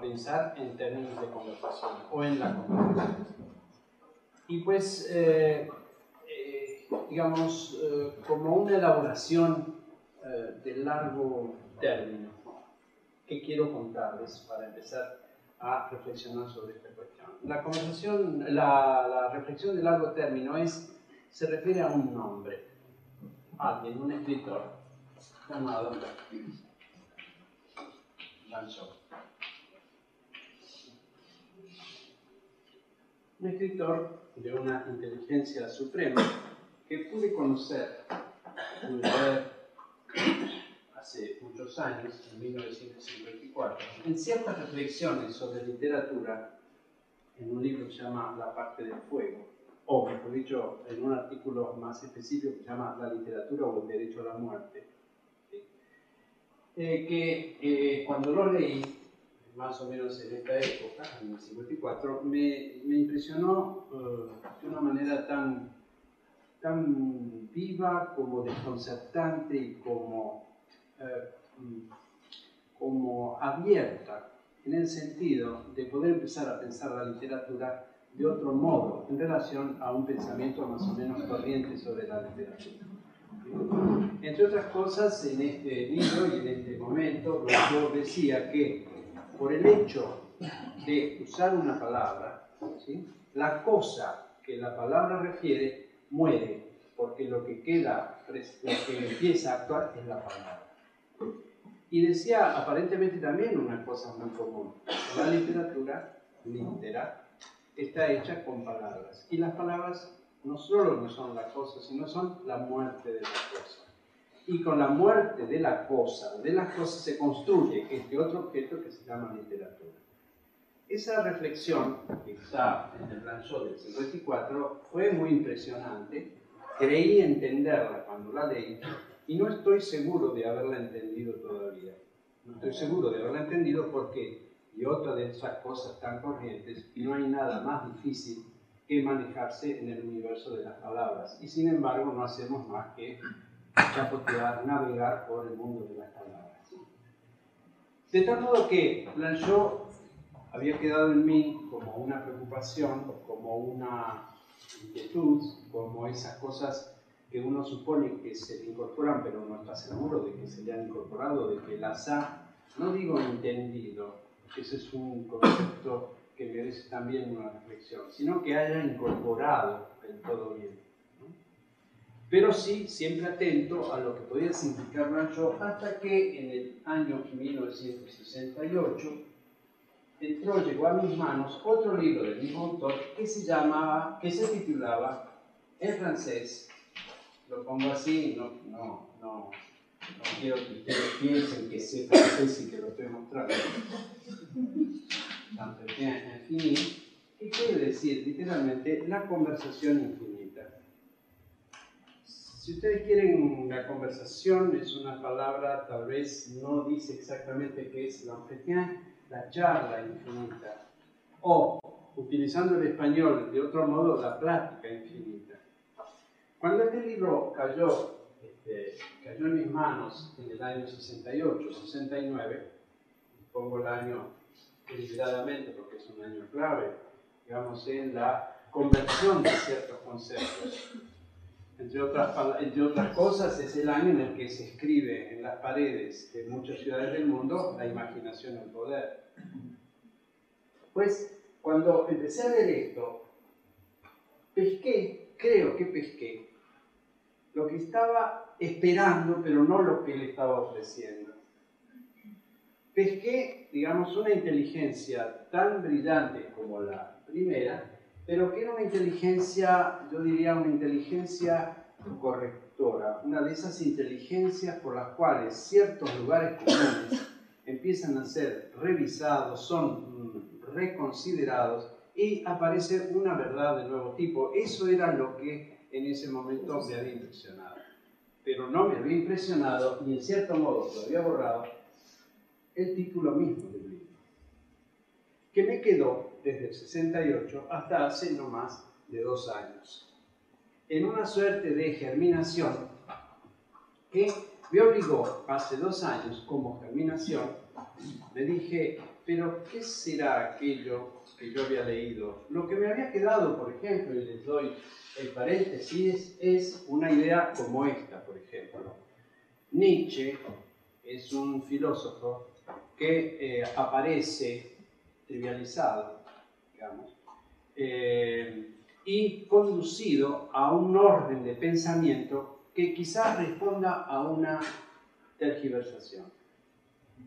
pensar en términos de conversación o en la conversación. Y pues, eh, eh, digamos, eh, como una elaboración de largo término, que quiero contarles para empezar a reflexionar sobre esta cuestión. La conversación, la, la reflexión de largo término es, se refiere a un nombre, alguien, un escritor llamado Lanzó. Un escritor de una inteligencia suprema que pude conocer, hace muchos años, en 1954, en ciertas reflexiones sobre literatura, en un libro que se llama La parte del fuego, o mejor dicho, en un artículo más específico que se llama La literatura o el derecho a la muerte, eh, que eh, cuando lo leí, más o menos en esta época, en el 54, me, me impresionó uh, de una manera tan, tan viva como desconcertante y como, uh, como abierta, en el sentido de poder empezar a pensar la literatura de otro modo en relación a un pensamiento más o menos corriente sobre la literatura. Entre otras cosas, en este libro y en este momento, yo decía que por el hecho de usar una palabra, la cosa que la palabra refiere muere, porque lo que queda, lo que empieza a actuar es la palabra. Y decía aparentemente también una cosa muy común. La literatura, litera, está hecha con palabras. Y las palabras no solo no son la cosa, sino son la muerte de la cosa y con la muerte de la cosa, de las cosas, se construye este otro objeto que se llama literatura. Esa reflexión que está en el Blanchot del 54 fue muy impresionante. Creí entenderla cuando la leí y no estoy seguro de haberla entendido todavía. No estoy seguro de haberla entendido porque, y otra de esas cosas tan corrientes, y no hay nada más difícil que manejarse en el universo de las palabras. Y sin embargo no hacemos más que chapotear, navegar por el mundo de las palabras. De tal modo que Blanchot había quedado en mí como una preocupación, como una inquietud, como esas cosas que uno supone que se le incorporan, pero no está seguro de que se le han incorporado, de que las ha, no digo entendido, porque ese es un concepto que merece también una reflexión, sino que haya incorporado el todo bien pero sí siempre atento a lo que podía significar Rancho hasta que en el año 1968 entró, llegó a mis manos otro libro del mismo autor que se llamaba, que se titulaba en francés, lo pongo así, no, no, no, quiero que ustedes piensen que sé francés y que lo estoy mostrando, en fin, ¿qué quiere decir literalmente la conversación infinita? Si ustedes quieren la conversación, es una palabra, tal vez no dice exactamente qué es l'entretien, la charla infinita. O, utilizando el español de otro modo, la plática infinita. Cuando este libro cayó, este, cayó en mis manos en el año 68, 69, pongo el año deliberadamente porque es un año clave, digamos, en la conversión de ciertos conceptos entre otras, cosas, es el año en el que se escribe en las paredes de muchas ciudades del mundo la imaginación el poder. Pues cuando empecé a leer esto, pesqué, creo que pesqué, lo que estaba esperando, pero no lo que le estaba ofreciendo. Pesqué, digamos, una inteligencia tan brillante como la primera, pero que era una inteligencia, yo diría una inteligencia correctora, una de esas inteligencias por las cuales ciertos lugares comunes empiezan a ser revisados, son mm, reconsiderados y aparece una verdad de nuevo tipo. Eso era lo que en ese momento me había impresionado. Pero no me había impresionado, y en cierto modo lo había borrado, el título mismo que me quedó desde el 68 hasta hace no más de dos años. En una suerte de germinación que me obligó hace dos años como germinación, me dije, pero ¿qué será aquello que yo había leído? Lo que me había quedado, por ejemplo, y les doy el paréntesis, es una idea como esta, por ejemplo. Nietzsche es un filósofo que eh, aparece trivializado, digamos, eh, y conducido a un orden de pensamiento que quizás responda a una tergiversación.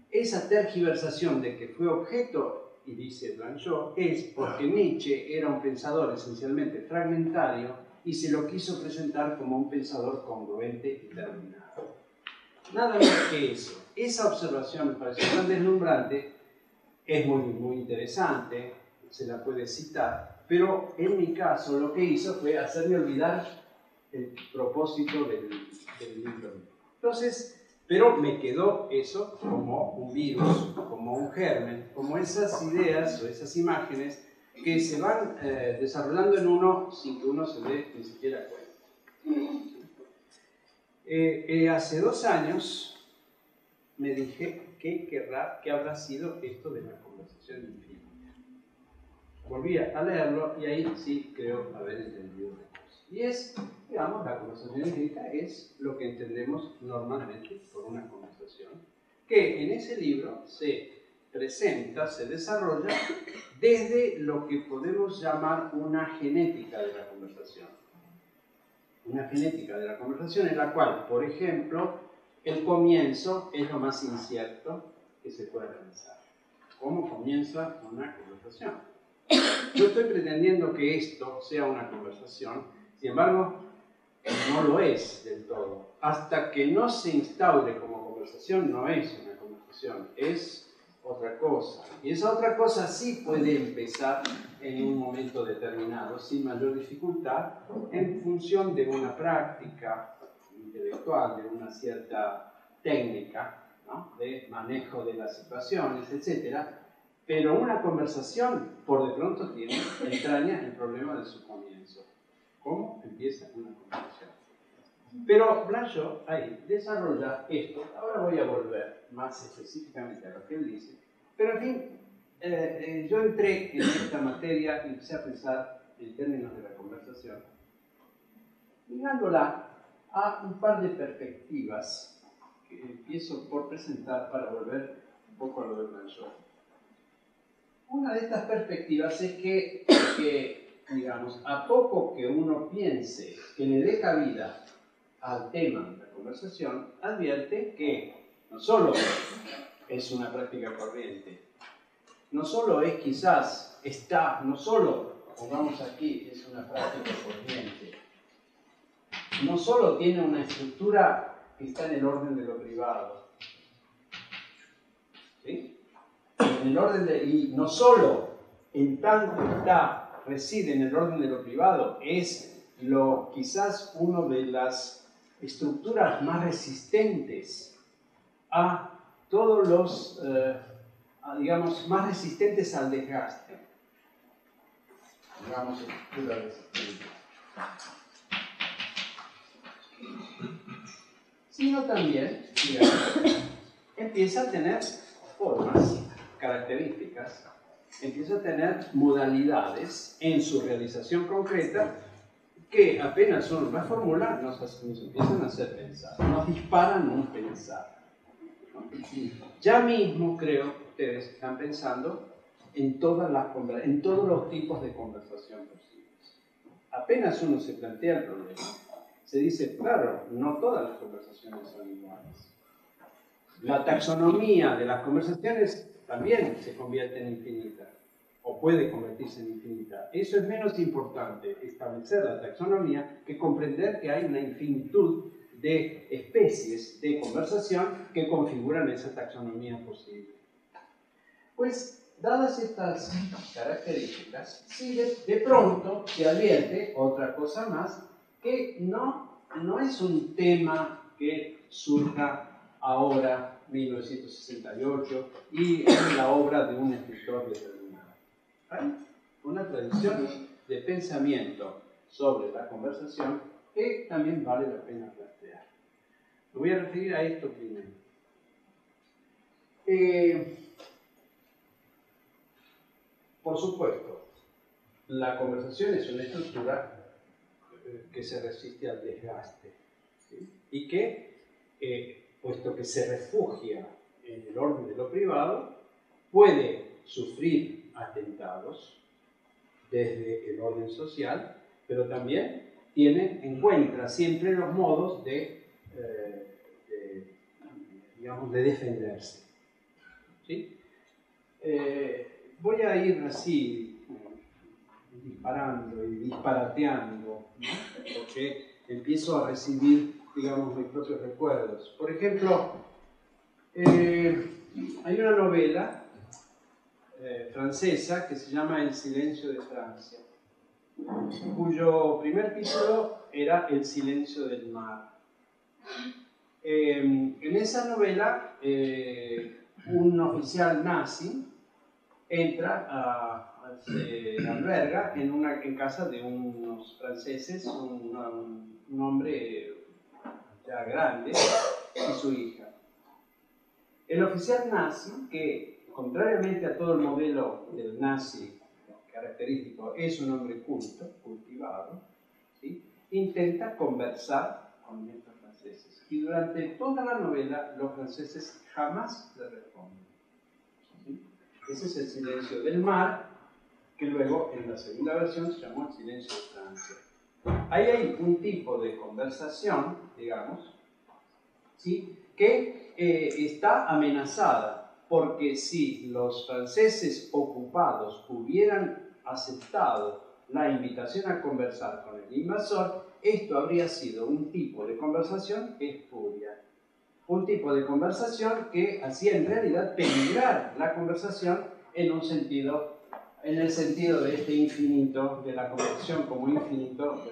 Esa tergiversación de que fue objeto, y dice Blanchot, es porque Nietzsche era un pensador esencialmente fragmentario y se lo quiso presentar como un pensador congruente y terminado. Nada más que eso. Esa observación me pareció tan deslumbrante, es muy, muy interesante, se la puede citar, pero en mi caso lo que hizo fue hacerme olvidar el propósito del, libro. Entonces, pero me quedó eso como un virus, como un germen, como esas ideas o esas imágenes que se van eh, desarrollando en uno sin que uno se dé ni siquiera cuenta. Eh, eh, hace dos años me dije qué querrá, qué habrá sido esto de la conversación infinita. Volví a leerlo y ahí sí creo haber entendido y es, digamos, la conversación infinita es lo que entendemos normalmente por una conversación, que en ese libro se presenta, se desarrolla desde lo que podemos llamar una genética de la conversación. Una genética de la conversación en la cual, por ejemplo, el comienzo es lo más incierto que se pueda pensar. ¿Cómo comienza una conversación? Yo estoy pretendiendo que esto sea una conversación sin embargo, no lo es del todo. Hasta que no se instaure como conversación, no es una conversación, es otra cosa. Y esa otra cosa sí puede empezar en un momento determinado, sin mayor dificultad, en función de una práctica intelectual, de una cierta técnica de manejo de las situaciones, etc. Pero una conversación, por de pronto, tiene, entraña el problema de su comienzo cómo empieza una conversación. Pero Blanchot ahí desarrolla esto. Ahora voy a volver más específicamente a lo que él dice. Pero en fin, eh, eh, yo entré en esta materia y empecé a pensar en términos de la conversación, mirándola a un par de perspectivas que empiezo por presentar para volver un poco a lo de Blanchot. Una de estas perspectivas es que, que digamos, a poco que uno piense que le dé cabida al tema de la conversación, advierte que no solo es una práctica corriente, no solo es quizás, está, no solo, pongamos aquí, es una práctica corriente, no solo tiene una estructura que está en el orden de lo privado, ¿sí? En el orden de, y no solo en tanto está reside en el orden de lo privado es lo, quizás una de las estructuras más resistentes a todos los, eh, digamos, más resistentes al desgaste. Digamos, Sino también, empieza a tener formas, características empieza a tener modalidades en su realización concreta que apenas uno las formula nos, empiezan a hacer pensar, nos disparan un pensar. Ya mismo creo que ustedes están pensando en, todas las, en todos los tipos de conversación posibles. Apenas uno se plantea el problema, se dice, claro, no todas las conversaciones son iguales. La taxonomía de las conversaciones también se convierte en infinita o puede convertirse en infinita. Eso es menos importante, establecer la taxonomía, que comprender que hay una infinitud de especies de conversación que configuran esa taxonomía posible. Pues, dadas estas características, sí de, pronto se advierte otra cosa más, que no, no es un tema que surja ahora 1968 y en la obra de un escritor determinado. Hay una tradición de pensamiento sobre la conversación que también vale la pena plantear. Me voy a referir a esto primero. Eh, por supuesto, la conversación es una estructura eh, que se resiste al desgaste y que, eh, puesto que se refugia en el orden de lo privado, puede sufrir atentados desde el orden social, pero también tiene, encuentra siempre los modos de, eh, digamos, de defenderse. ¿sí? Eh, voy a ir así, disparando y disparateando, porque empiezo a recibir, digamos, mis propios recuerdos. Por ejemplo, eh, hay una novela eh, francesa que se llama El silencio de Francia, cuyo primer título era El silencio del mar. en esa novela, un oficial nazi entra a, se alberga en, una, en casa de unos franceses, un, un, hombre ya grande y su hija. El oficial nazi, que contrariamente a todo el modelo del nazi característico, es un hombre culto, cultivado, ¿sí? intenta conversar con estos franceses. Y durante toda la novela los franceses jamás le responden. Ese es el silencio del mar, que luego en la segunda versión se llamó el silencio de Francia. Ahí hay un tipo de conversación, digamos, ¿sí? que eh, está amenazada, porque si los franceses ocupados hubieran aceptado la invitación a conversar con el invasor, esto habría sido un tipo de conversación espuria un tipo de conversación que hacía en realidad peligrar la conversación en un sentido, en el sentido de este infinito, de la conversación como infinito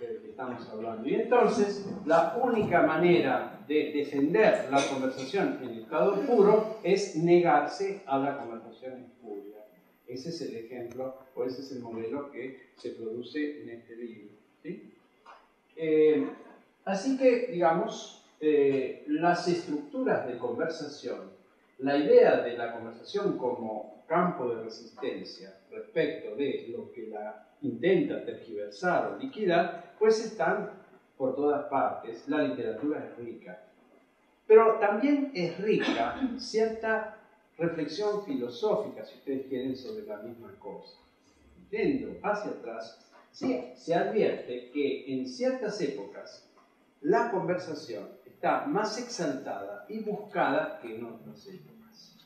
del que estamos hablando. Y entonces, la única manera de defender la conversación en estado puro es negarse a la conversación espuria. Ese es el ejemplo, o ese es el modelo que se produce en este libro. Eh, así que, digamos, eh, las estructuras de conversación, la idea de la conversación como campo de resistencia respecto de lo que la intenta tergiversar o liquidar, pues están por todas partes. La literatura es rica. Pero también es rica cierta reflexión filosófica, si ustedes quieren, sobre la misma cosa. Yendo hacia atrás, sí, se advierte que en ciertas épocas la conversación está más exaltada y buscada que en otras épocas.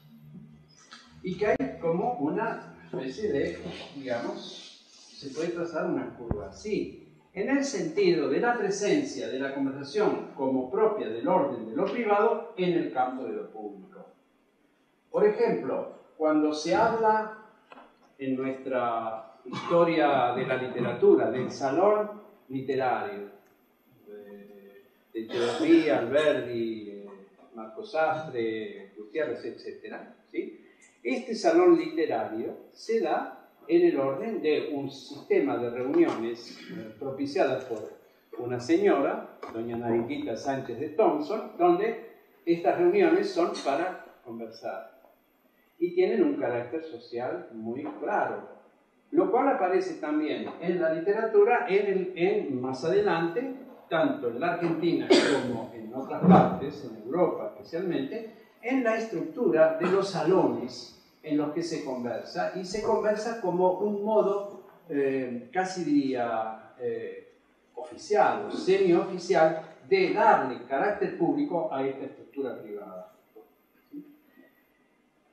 Y que hay como una especie de, digamos, se puede trazar una curva así, en el sentido de la presencia de la conversación como propia del orden de lo privado en el campo de lo público. Por ejemplo, cuando se habla en nuestra historia de la literatura del salón literario, de Echeverría, Alberdi, eh, Marco Sastre, Gutiérrez, etc. ¿sí? Este salón literario se da en el orden de un sistema de reuniones eh, propiciadas por una señora, doña Nariquita Sánchez de Thompson, donde estas reuniones son para conversar. Y tienen un carácter social muy claro, lo cual aparece también en la literatura en, en más adelante tanto en la Argentina como en otras partes, en Europa especialmente, en la estructura de los salones en los que se conversa, y se conversa como un modo, eh, casi diría, eh, oficial o semioficial, de darle carácter público a esta estructura privada.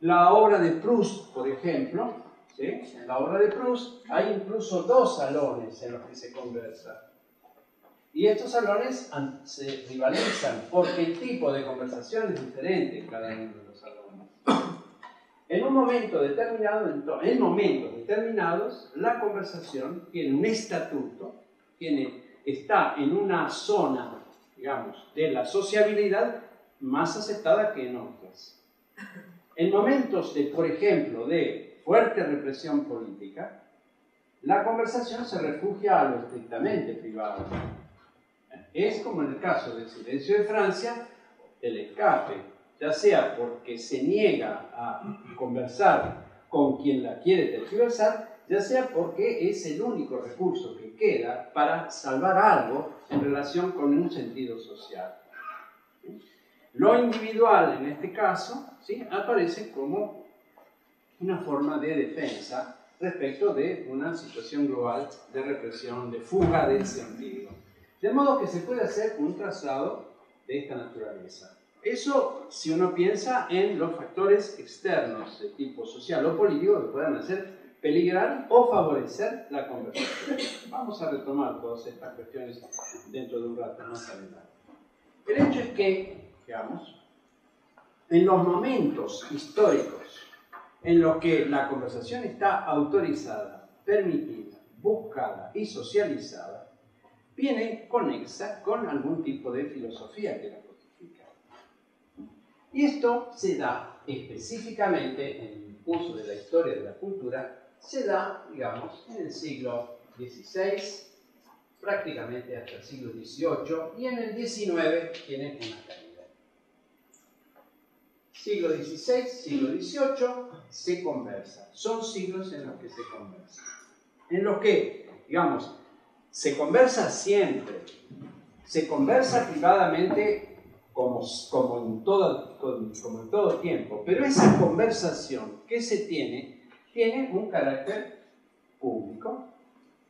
La obra de Proust, por ejemplo, en la obra de Proust hay incluso dos salones en los que se conversa. Y estos salones se rivalizan porque el tipo de conversación es diferente en cada uno de los salones. En un momento determinado, en momentos determinados, la conversación tiene un estatuto, tiene, está en una zona, digamos, de la sociabilidad más aceptada que en otras. En momentos de, por ejemplo, de fuerte represión política, la conversación se refugia a lo estrictamente privado es como en el caso del silencio de Francia, el escape, ya sea porque se niega a conversar con quien la quiere tergiversar, ya sea porque es el único recurso que queda para salvar algo en relación con un sentido social. Lo individual, en este caso, ¿sí? aparece como una forma de defensa respecto de una situación global de represión, de fuga del sentido. De modo que se puede hacer un trazado de esta naturaleza. Eso si uno piensa en los factores externos de tipo social o político que puedan hacer peligrar o favorecer la conversación. Vamos a retomar todas estas cuestiones dentro de un rato más adelante. El hecho es que, digamos, en los momentos históricos en los que la conversación está autorizada, permitida, buscada y socializada, viene conexa con algún tipo de filosofía que la codifica. Y esto se da específicamente en el curso de la historia de la cultura se da, digamos, en el siglo XVI, prácticamente hasta el siglo XVIII, y en el XIX tiene una caída. Siglo XVI, siglo XVIII, se conversa. Son siglos en los que se conversa. En los que, digamos, se conversa siempre. Se conversa privadamente como, como, en todo, como en todo tiempo. Pero esa conversación que se tiene tiene un carácter público,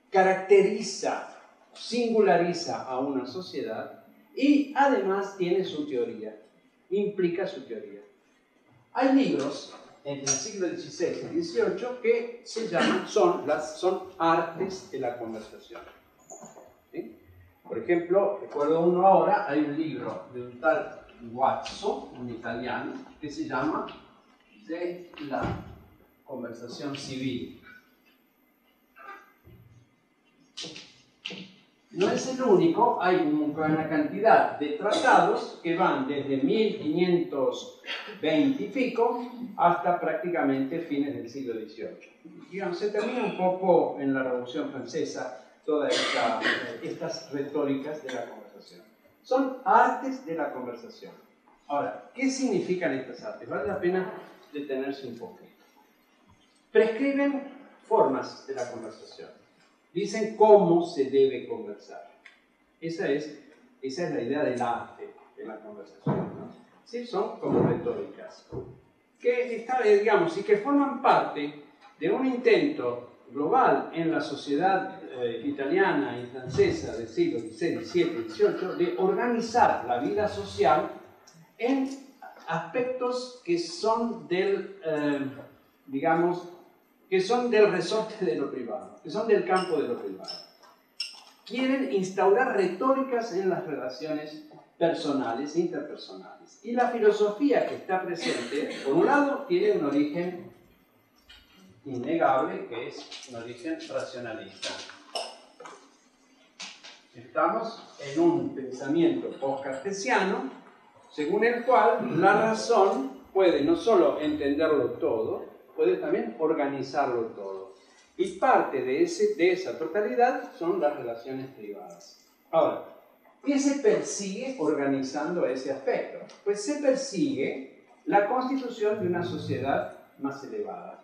caracteriza, singulariza a una sociedad y además tiene su teoría, implica su teoría. Hay libros entre el siglo XVI y XVIII que se llaman, son, las, son artes de la conversación. Por ejemplo, recuerdo uno ahora, hay un libro de un tal Guazzo, un italiano, que se llama De la conversación civil. No es el único, hay una cantidad de tratados que van desde 1520 y pico hasta prácticamente fines del siglo XVIII. se termina un poco en la Revolución Francesa todas estas retóricas de la conversación. Son artes de la conversación. Ahora, ¿qué significan estas artes? Vale la pena detenerse un poco prescriben formas de la conversación. Dicen cómo se debe conversar. Esa es, esa es la idea del arte de la conversación. ¿Sí? Son como retóricas. Que, eh, digamos, y que forman parte de un intento global en la sociedad eh, italiana y francesa del siglo XVI, XVII, XVIII de organizar la vida social en aspectos que son del, eh, digamos, que son del resorte de lo privado, que son del campo de lo privado. Quieren instaurar retóricas en las relaciones personales e interpersonales. Y la filosofía que está presente, por un lado, tiene un origen innegable, que es un origen racionalista. Estamos en un pensamiento post-cartesiano, según el cual la razón puede no solo entenderlo todo, puede también organizarlo todo. Y parte de, ese, de esa totalidad son las relaciones privadas. Ahora, ¿qué se persigue organizando ese aspecto? Pues se persigue la constitución de una sociedad más elevada.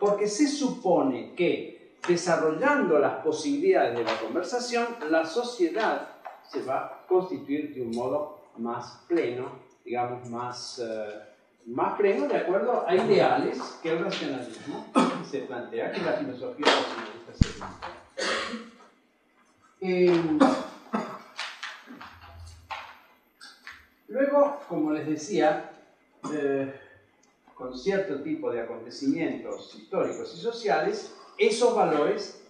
Porque se supone que desarrollando las posibilidades de la conversación, la sociedad se va a constituir de un modo más pleno, digamos, más... Eh, más pleno de acuerdo a ideales que el racionalismo se plantea, que la filosofía racionalista se plantea. Em, luego, como les decía, eh, con cierto tipo de acontecimientos históricos y sociales, esos valores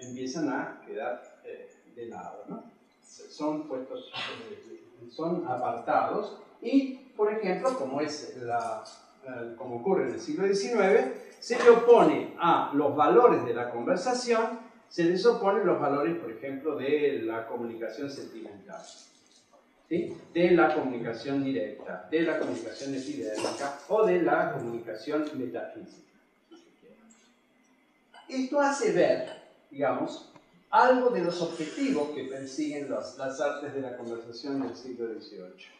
empiezan a quedar eh, de lado, ¿no? son puestos, eh, son apartados y por ejemplo, como, es la, eh, como ocurre en el siglo XIX, se le opone a los valores de la conversación, se les opone los valores, por ejemplo, de la comunicación sentimental, de la comunicación directa, de la comunicación epidérmica o de la comunicación metafísica. Esto hace ver, digamos, algo de los objetivos que persiguen las artes de la conversación del siglo XVIII.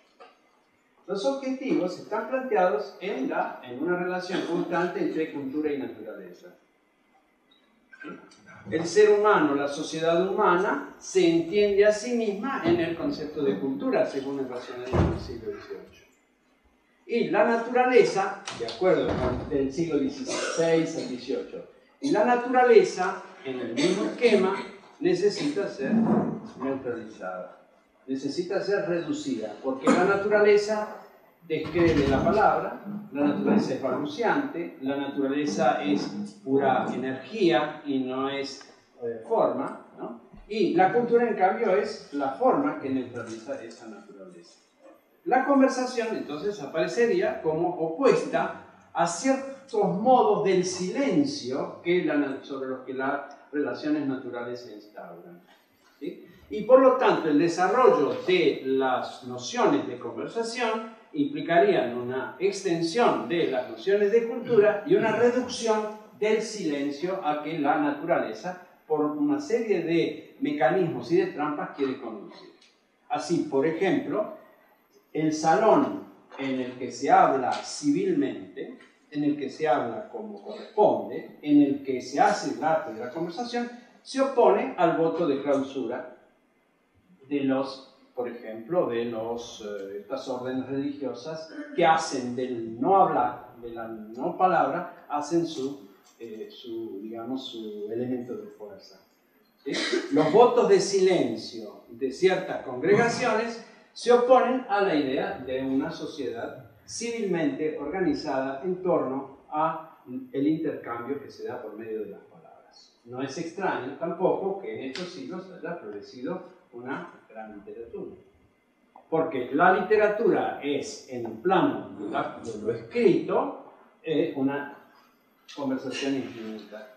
Los objetivos están planteados en, la, en una relación constante entre cultura y naturaleza. El ser humano, la sociedad humana, se entiende a sí misma en el concepto de cultura, según el racionalismo del siglo XVIII. Y la naturaleza, de acuerdo con el siglo XVI al XVIII, y la naturaleza, en el mismo esquema, necesita ser neutralizada, necesita ser reducida, porque la naturaleza describe la palabra, la naturaleza es balbuciante, la naturaleza es pura energía y no es eh, forma, ¿no? y la cultura en cambio es la forma que neutraliza esa naturaleza. La conversación entonces aparecería como opuesta a ciertos modos del silencio que sobre los que las relaciones naturales se instauran. Y por lo tanto el desarrollo de las nociones de conversación implicarían una extensión de las nociones de cultura y una reducción del silencio a que la naturaleza, por una serie de mecanismos y de trampas, quiere conducir. Así, por ejemplo, el salón en el que se habla civilmente, en el que se habla como corresponde, en el que se hace el arte de la conversación, se opone al voto de clausura de los por ejemplo, de los, eh, estas órdenes religiosas que hacen del no hablar, de la no palabra, hacen su, eh, su digamos, su elemento de fuerza. Los votos de silencio de ciertas congregaciones se oponen a la idea de una sociedad civilmente organizada en torno a el intercambio que se da por medio de las palabras. No es extraño tampoco que en estos siglos haya florecido una gran literatura. Porque la literatura es, en el plano de, lo escrito, una conversación infinita.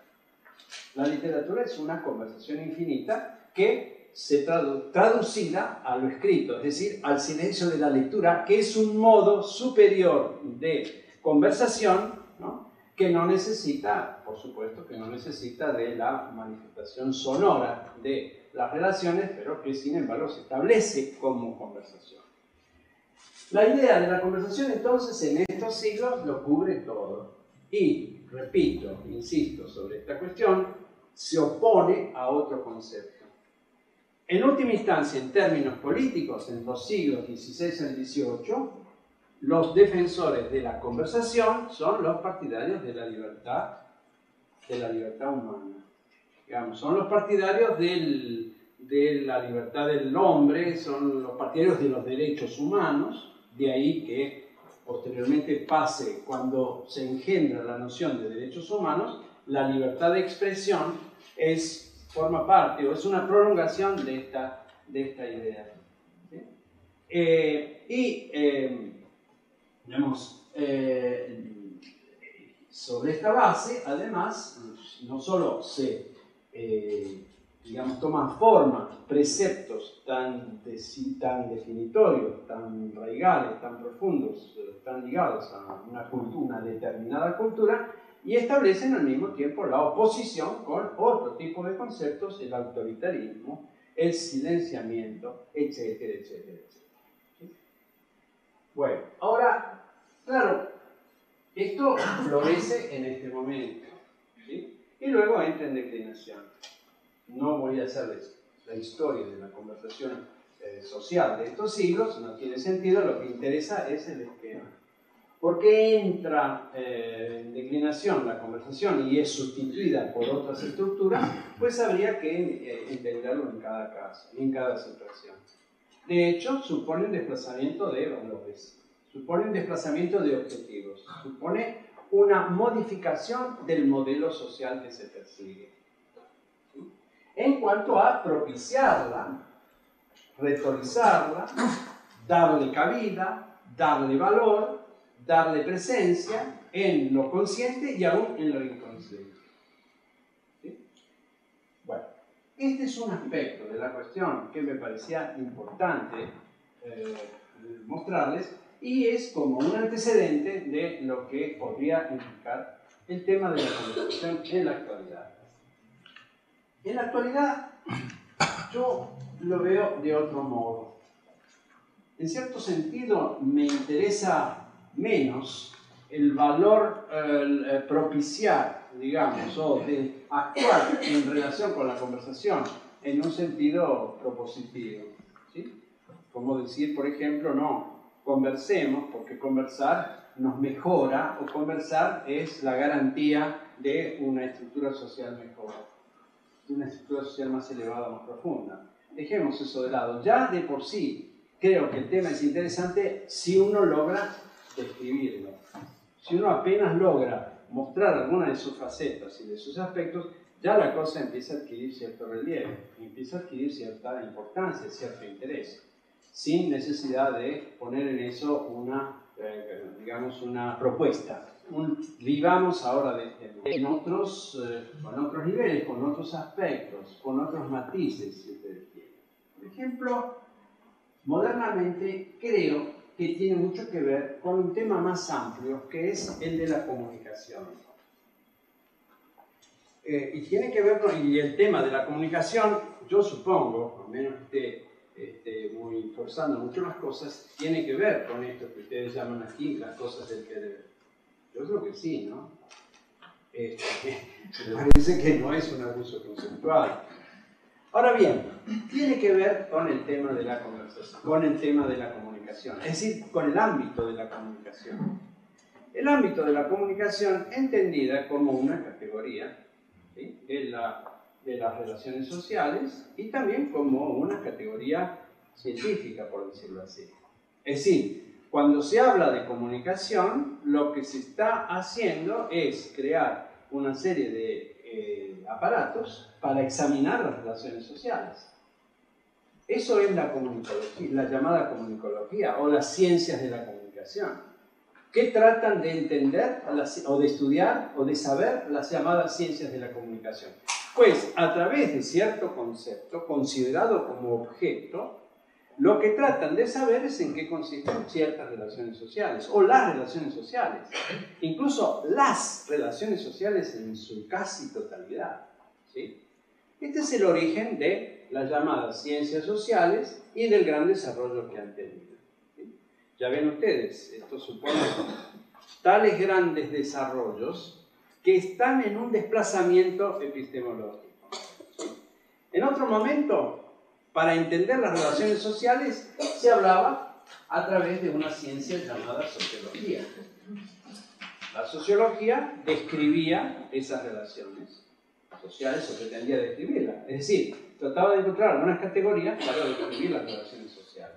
La literatura es una conversación infinita que se traduce traducida a lo escrito, es decir, al silencio de la lectura, que es un modo superior de conversación que no necesita, por supuesto, que no necesita de la manifestación sonora de las relaciones, pero que sin embargo se establece como conversación. La idea de la conversación entonces en estos siglos lo cubre todo. Y, repito, insisto sobre esta cuestión, se opone a otro concepto. En última instancia, en términos políticos, en los siglos XVI al XVIII, los defensores de la conversación son los partidarios de la libertad, de la libertad humana. Son los partidarios de la libertad del hombre, son los partidarios de los derechos humanos, de ahí que posteriormente pase, cuando se engendra la noción de derechos humanos, la libertad de expresión es, forma parte o es una prolongación de esta, de esta idea. Eh, y, eh, eh, sobre esta base, además, no solo se eh, digamos, toman forma preceptos tan, tan definitorios, tan raigales, tan profundos, eh, tan ligados a una cultura, una determinada cultura, y establecen al mismo tiempo la oposición con otro tipo de conceptos, el autoritarismo, el silenciamiento, etcétera, etcétera, etcétera. Bueno, ahora, claro, esto florece en este momento, ¿sí? y luego entra en declinación. No voy a hacerles la historia de la conversación eh, social de estos siglos, no tiene sentido, lo que interesa es el esquema. ¿Por qué entra eh, en declinación la conversación y es sustituida por otras estructuras? Pues habría que eh, entenderlo en cada caso, en cada situación. De hecho, supone un desplazamiento de valores, supone un desplazamiento de objetivos, supone una modificación del modelo social que se persigue. En cuanto a propiciarla, retorizarla, darle cabida, darle valor, darle presencia en lo consciente y aún en lo inconsciente. Bueno, este es un aspecto de la cuestión que me parecía importante eh, mostrarles y es como un antecedente de lo que podría implicar el tema de la conversación en la actualidad. En la actualidad yo lo veo de otro modo. en cierto sentido me interesa menos el valor eh, propiciar, digamos, o de actuar en relación con la conversación en un sentido propositivo. ¿sí? Como decir, por ejemplo, no, conversemos, porque conversar nos mejora, o conversar es la garantía de una estructura social mejor, de una estructura social más elevada, más profunda. Dejemos eso de lado. Ya de por sí creo que el tema es interesante si uno logra describirlo. Si uno apenas logra mostrar alguna de sus facetas y de sus aspectos, ya la cosa empieza a adquirir cierto relieve, empieza a adquirir cierta importancia, cierto interés, sin necesidad de poner en eso una, eh, digamos, una propuesta. vivamos ahora de, en otros, eh, con otros niveles, con otros aspectos, con otros matices, si ustedes quieren. Por ejemplo, modernamente creo que tiene mucho que ver con un tema más amplio, que es el de la comunicación. Eh, y tiene que ver con y el tema de la comunicación, yo supongo, al menos que esté muy forzando mucho las cosas, tiene que ver con esto que ustedes llaman aquí las cosas del debe. Yo creo que sí, ¿no? Este, me parece que no es un abuso conceptual. Ahora bien, tiene que ver con el tema de la conversación, con el tema de la comunicación, es decir, con el ámbito de la comunicación. El ámbito de la comunicación entendida como una categoría de, la, de las relaciones sociales y también como una categoría científica, por decirlo así. Es decir, cuando se habla de comunicación, lo que se está haciendo es crear una serie de eh, aparatos para examinar las relaciones sociales. Eso es la comunicología, la llamada comunicología o las ciencias de la comunicación, que tratan de entender o de estudiar o de saber las llamadas ciencias de la comunicación. Pues a través de cierto concepto considerado como objeto, lo que tratan de saber es en qué consisten ciertas relaciones sociales o las relaciones sociales, incluso las relaciones sociales en su casi totalidad. ¿sí? Este es el origen de las llamadas ciencias sociales y del gran desarrollo que han tenido. Ya ven ustedes, esto supone tales grandes desarrollos que están en un desplazamiento epistemológico. En otro momento, para entender las relaciones sociales se hablaba a través de una ciencia llamada sociología. La sociología describía esas relaciones sociales o pretendía describirlas. Es decir, trataba de encontrar algunas categorías para describir las relaciones sociales.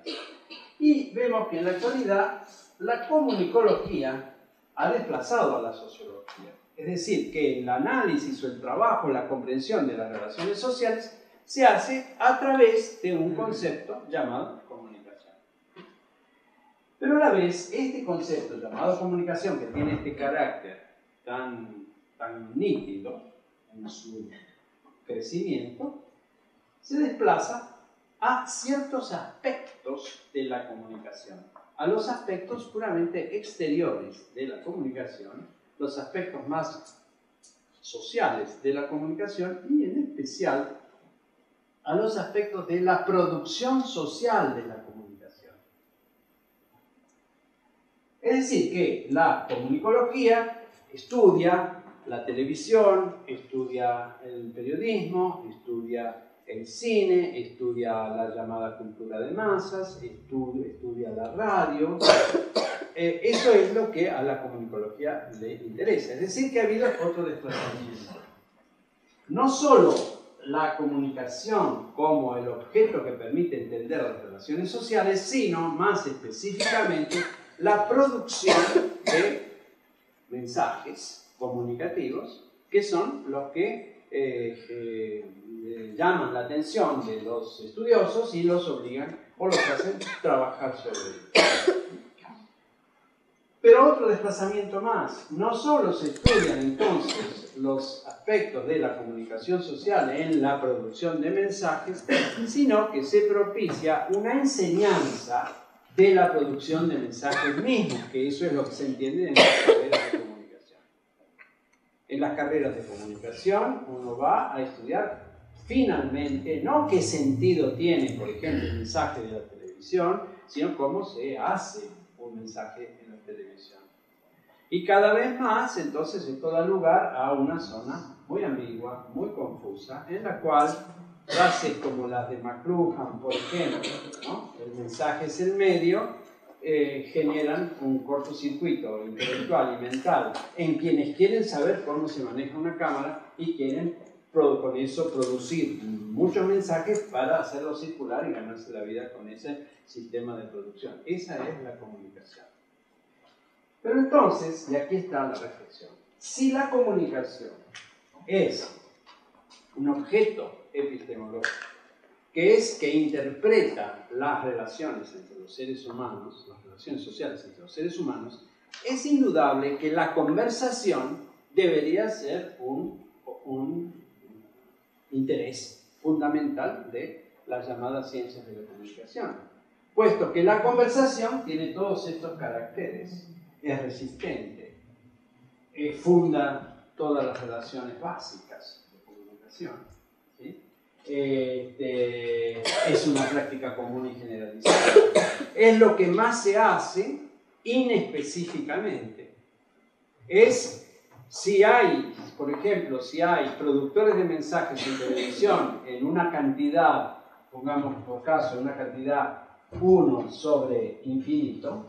Y vemos que en la actualidad la comunicología ha desplazado a la sociología. Es decir, que el análisis o el trabajo, la comprensión de las relaciones sociales se hace a través de un concepto llamado comunicación. Pero a la vez, este concepto llamado comunicación, que tiene este carácter tan, tan nítido en su crecimiento, se desplaza a ciertos aspectos de la comunicación, a los aspectos puramente exteriores de la comunicación, los aspectos más sociales de la comunicación y en especial a los aspectos de la producción social de la comunicación. Es decir, que la comunicología estudia la televisión, estudia el periodismo, estudia el cine, estudia la llamada cultura de masas, estudia, la radio. Eh, eso es lo que a la comunicología le interesa. Es decir, que ha habido otro desplazamiento. No solo la comunicación como el objeto que permite entender las relaciones sociales, sino más específicamente la producción de mensajes comunicativos que son los que eh, eh, llaman la atención de los estudiosos y los obligan o los hacen trabajar sobre ellos. Pero otro desplazamiento más, no solo se estudian entonces los aspectos de la comunicación social en la producción de mensajes, sino que se propicia una enseñanza de la producción de mensajes mismos, que eso es lo que se entiende en comunicación. En las carreras de comunicación uno va a estudiar finalmente no qué sentido tiene, por ejemplo, el mensaje de la televisión, sino cómo se hace un mensaje en la televisión. Y cada vez más, entonces, esto da lugar a una zona muy ambigua, muy confusa, en la cual frases como las de McLuhan, por ejemplo, el mensaje es el medio, eh, generan un cortocircuito intelectual y mental en quienes quieren saber cómo se maneja una cámara y quieren con eso producir muchos mensajes para hacerlo circular y ganarse la vida con ese sistema de producción. Esa es la comunicación. Pero entonces, y aquí está la reflexión, si la comunicación es un objeto epistemológico, que es que interpreta las relaciones entre los seres humanos, las relaciones sociales entre los seres humanos, es indudable que la conversación debería ser un, un interés fundamental de las llamadas ciencias de la comunicación, puesto que la conversación tiene todos estos caracteres, es resistente, eh, funda todas las relaciones básicas de comunicación, este, es una práctica común y generalizada, es lo que más se hace inespecíficamente, es si hay, por ejemplo, si hay productores de mensajes en televisión en una cantidad, pongamos por caso, una cantidad 1 sobre infinito,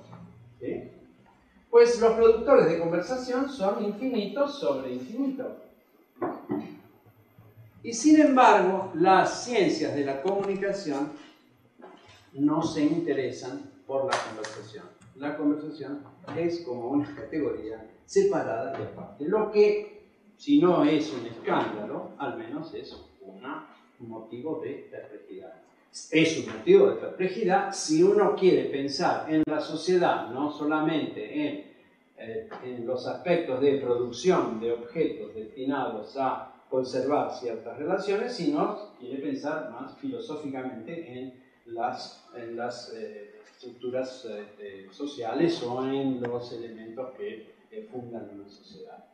pues los productores de conversación son infinitos sobre infinito. Y sin embargo, las ciencias de la comunicación no se interesan por la conversación. La conversación es como una categoría separada y aparte. Lo que, si no es un escándalo, al menos es un motivo de perplejidad. Es un motivo de perplejidad si uno quiere pensar en la sociedad, no solamente en, eh, en los aspectos de producción de objetos destinados a conservar ciertas relaciones, sino quiere pensar más filosóficamente en las, en las eh, estructuras eh, sociales o en los elementos que fundan una sociedad.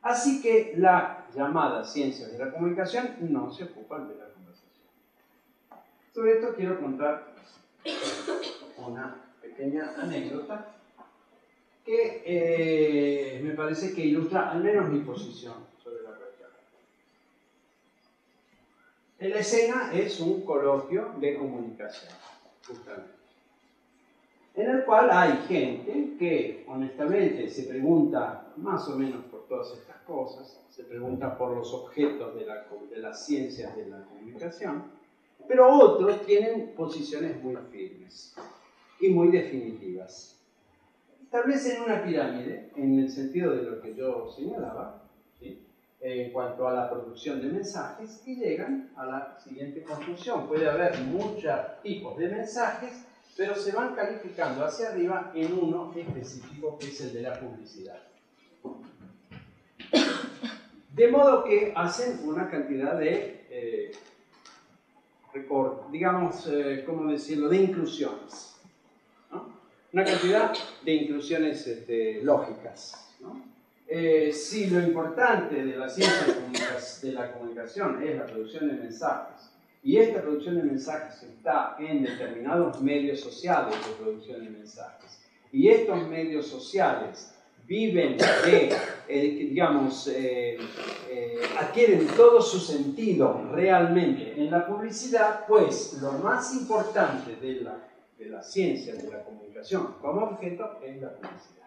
Así que la llamada ciencia de la comunicación no se ocupan de la conversación. Sobre esto quiero contar una pequeña anécdota que eh, me parece que ilustra al menos mi posición sobre la cuestión. La escena es un coloquio de comunicación, justamente en el cual hay gente que honestamente se pregunta más o menos por todas estas cosas, se pregunta por los objetos de, la, de las ciencias de la comunicación, pero otros tienen posiciones muy firmes y muy definitivas. Establecen una pirámide en el sentido de lo que yo señalaba, en cuanto a la producción de mensajes, y llegan a la siguiente conclusión. Puede haber muchos tipos de mensajes pero se van calificando hacia arriba en uno específico que es el de la publicidad. De modo que hacen una cantidad de, eh, digamos, eh, ¿cómo decirlo?, de inclusiones. Una cantidad de inclusiones este, lógicas. Eh, si lo importante de la ciencia de la comunicación es la producción de mensajes, y esta producción de mensajes está en determinados medios sociales de producción de mensajes. Y estos medios sociales viven de, eh, digamos, eh, eh, adquieren todo su sentido realmente en la publicidad, pues lo más importante de la, de la ciencia de la comunicación como objeto es la publicidad.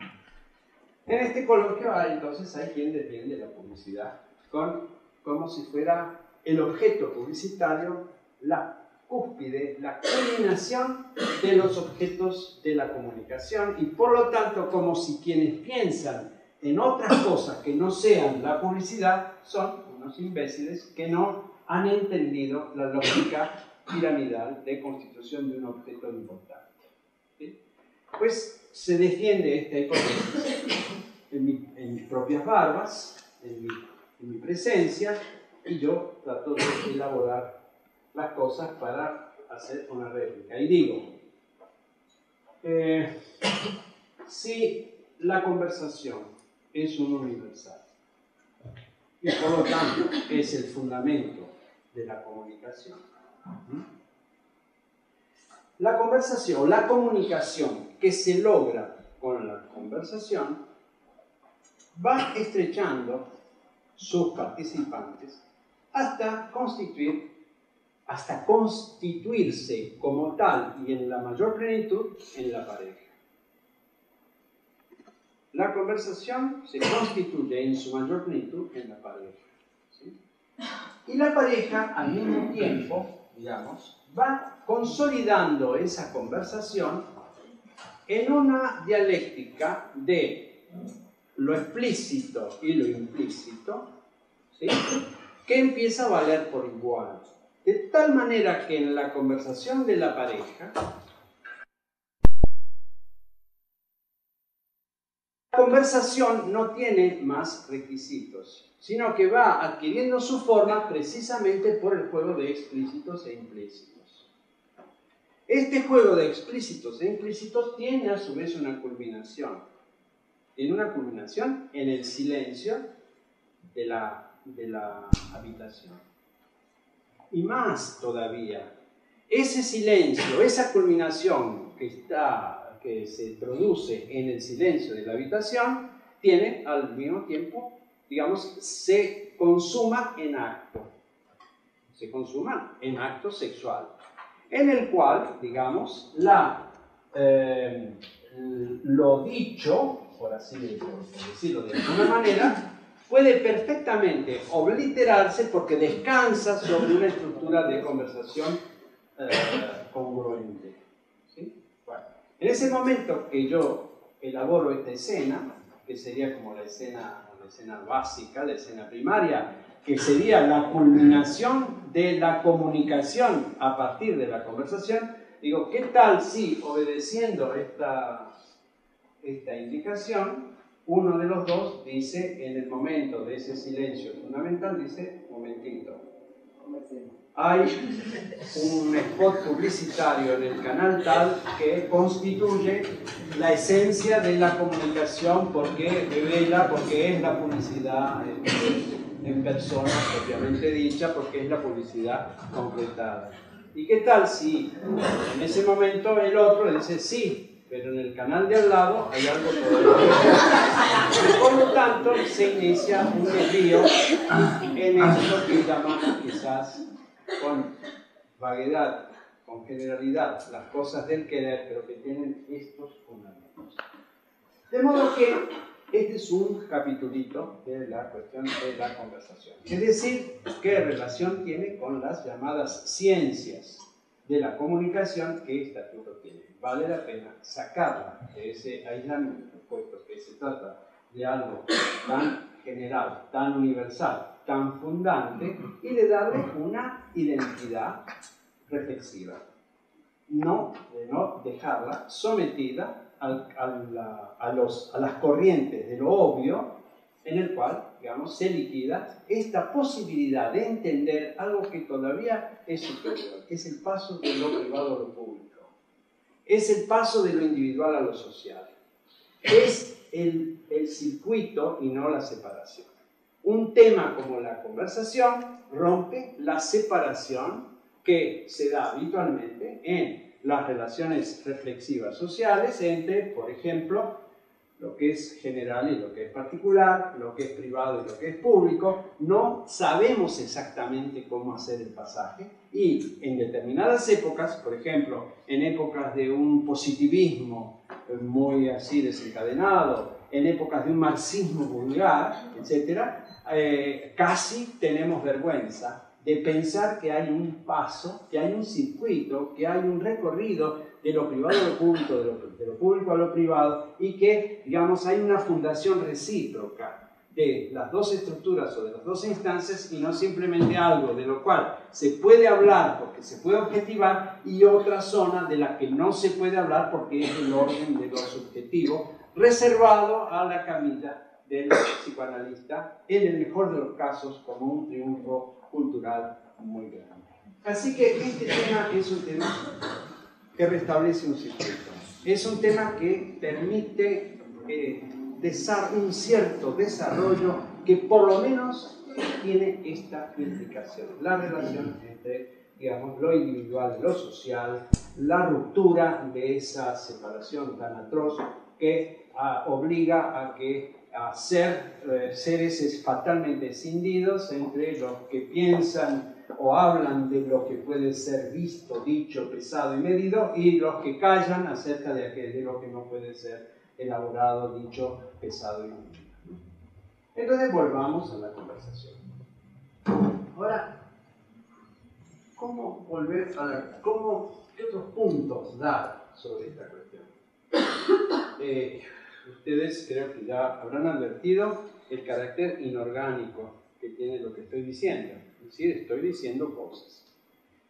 En este coloquio entonces hay quien defiende la publicidad con, como si fuera el objeto publicitario, la cúspide, la culminación de los objetos de la comunicación y por lo tanto como si quienes piensan en otras cosas que no sean la publicidad son unos imbéciles que no han entendido la lógica piramidal de constitución de un objeto importante. Pues se defiende esta hipótesis en, mis propias barbas, en mi, en mi presencia, y yo trato de elaborar las cosas para hacer una réplica. Y digo, eh, si la conversación es un universal y por lo tanto es el fundamento de la comunicación, la conversación, la comunicación que se logra con la conversación va estrechando sus participantes hasta constituir, hasta constituirse como tal y en la mayor plenitud en la pareja. La conversación se constituye en su mayor plenitud en la pareja. Y la pareja al mismo tiempo, digamos, va consolidando esa conversación en una dialéctica de lo explícito y lo implícito, que empieza a valer por igual. De tal manera que en la conversación de la pareja, la conversación no tiene más requisitos, sino que va adquiriendo su forma precisamente por el juego de explícitos e implícitos. Este juego de explícitos e implícitos tiene a su vez una culminación. Tiene una culminación en el silencio de la, de la habitación. Y más todavía, ese silencio, esa culminación que, está, que se produce en el silencio de la habitación, tiene al mismo tiempo digamos, se consuma en acto. Se consuma en acto sexual. En el cual, digamos, eh, lo dicho, por así decirlo de alguna manera, puede perfectamente obliterarse porque descansa sobre una estructura de conversación eh, congruente. en ese momento que yo elaboro esta escena, que sería como la escena la escena básica, la escena primaria, que sería la culminación de la comunicación a partir de la conversación, digo, ¿qué tal si obedeciendo esta, esta indicación, uno de los dos dice, en el momento de ese silencio fundamental, dice, momentito, hay un spot publicitario en el canal tal que constituye la esencia de la comunicación porque revela, porque es la publicidad en, persona propiamente dicha, porque es la publicidad concretada. ¿Y qué tal si en ese momento el otro dice sí, pero en el canal de al lado hay algo Y por lo tanto se inicia un desvío en esto que llamamos quizás con vaguedad, con generalidad, las cosas del querer, pero que tienen estos fundamentos. De modo que este es un capitulito de la cuestión de la conversación. Es decir, qué relación tiene con las llamadas ciencias de la comunicación que estatuto tiene. Vale la pena sacarla de ese aislamiento, puesto que se trata de algo tan general, tan universal, tan fundante y de darle una identidad reflexiva. No, de no dejarla sometida a, las corrientes de lo obvio en el cual, digamos, se liquida esta posibilidad de entender algo que todavía es superior, es el paso de lo privado a lo público, es el paso de lo individual a lo social, es el circuito y no la separación. Un tema como la conversación rompe la separación que se da habitualmente en las relaciones reflexivas sociales entre, por ejemplo, lo que es general y lo que es particular, lo que es privado y lo que es público, no sabemos exactamente cómo hacer el pasaje y en determinadas épocas, por ejemplo, en épocas de un positivismo muy así desencadenado, en épocas de un marxismo vulgar, etc., eh, casi tenemos vergüenza de pensar que hay un paso, que hay un circuito, que hay un recorrido de lo privado a lo público, de lo, público a lo privado, y que, digamos, hay una fundación recíproca de las dos estructuras o de las dos instancias y no simplemente algo de lo cual se puede hablar porque se puede objetivar y otra zona de la que no se puede hablar porque es el orden de lo subjetivo reservado a la camilla del psicoanalista, en el mejor de los casos, como un triunfo cultural muy grande. Así que este tema es un tema que restablece un circuito. Es un tema que permite eh, un cierto desarrollo que por lo menos tiene esta implicación, la relación entre digamos, lo individual lo social, la ruptura de esa separación tan atroz que ah, obliga a que a ser eh, seres fatalmente escindidos entre los que piensan o hablan de lo que puede ser visto, dicho, pesado y medido y los que callan acerca de, de lo que no puede ser elaborado, dicho, pesado y medido. Entonces volvamos a la conversación. Ahora, ¿cómo volver a cómo, qué otros puntos dar sobre esta cuestión? Eh, ustedes creo que ya habrán advertido el carácter inorgánico que tiene lo que estoy diciendo. Es decir, estoy diciendo cosas.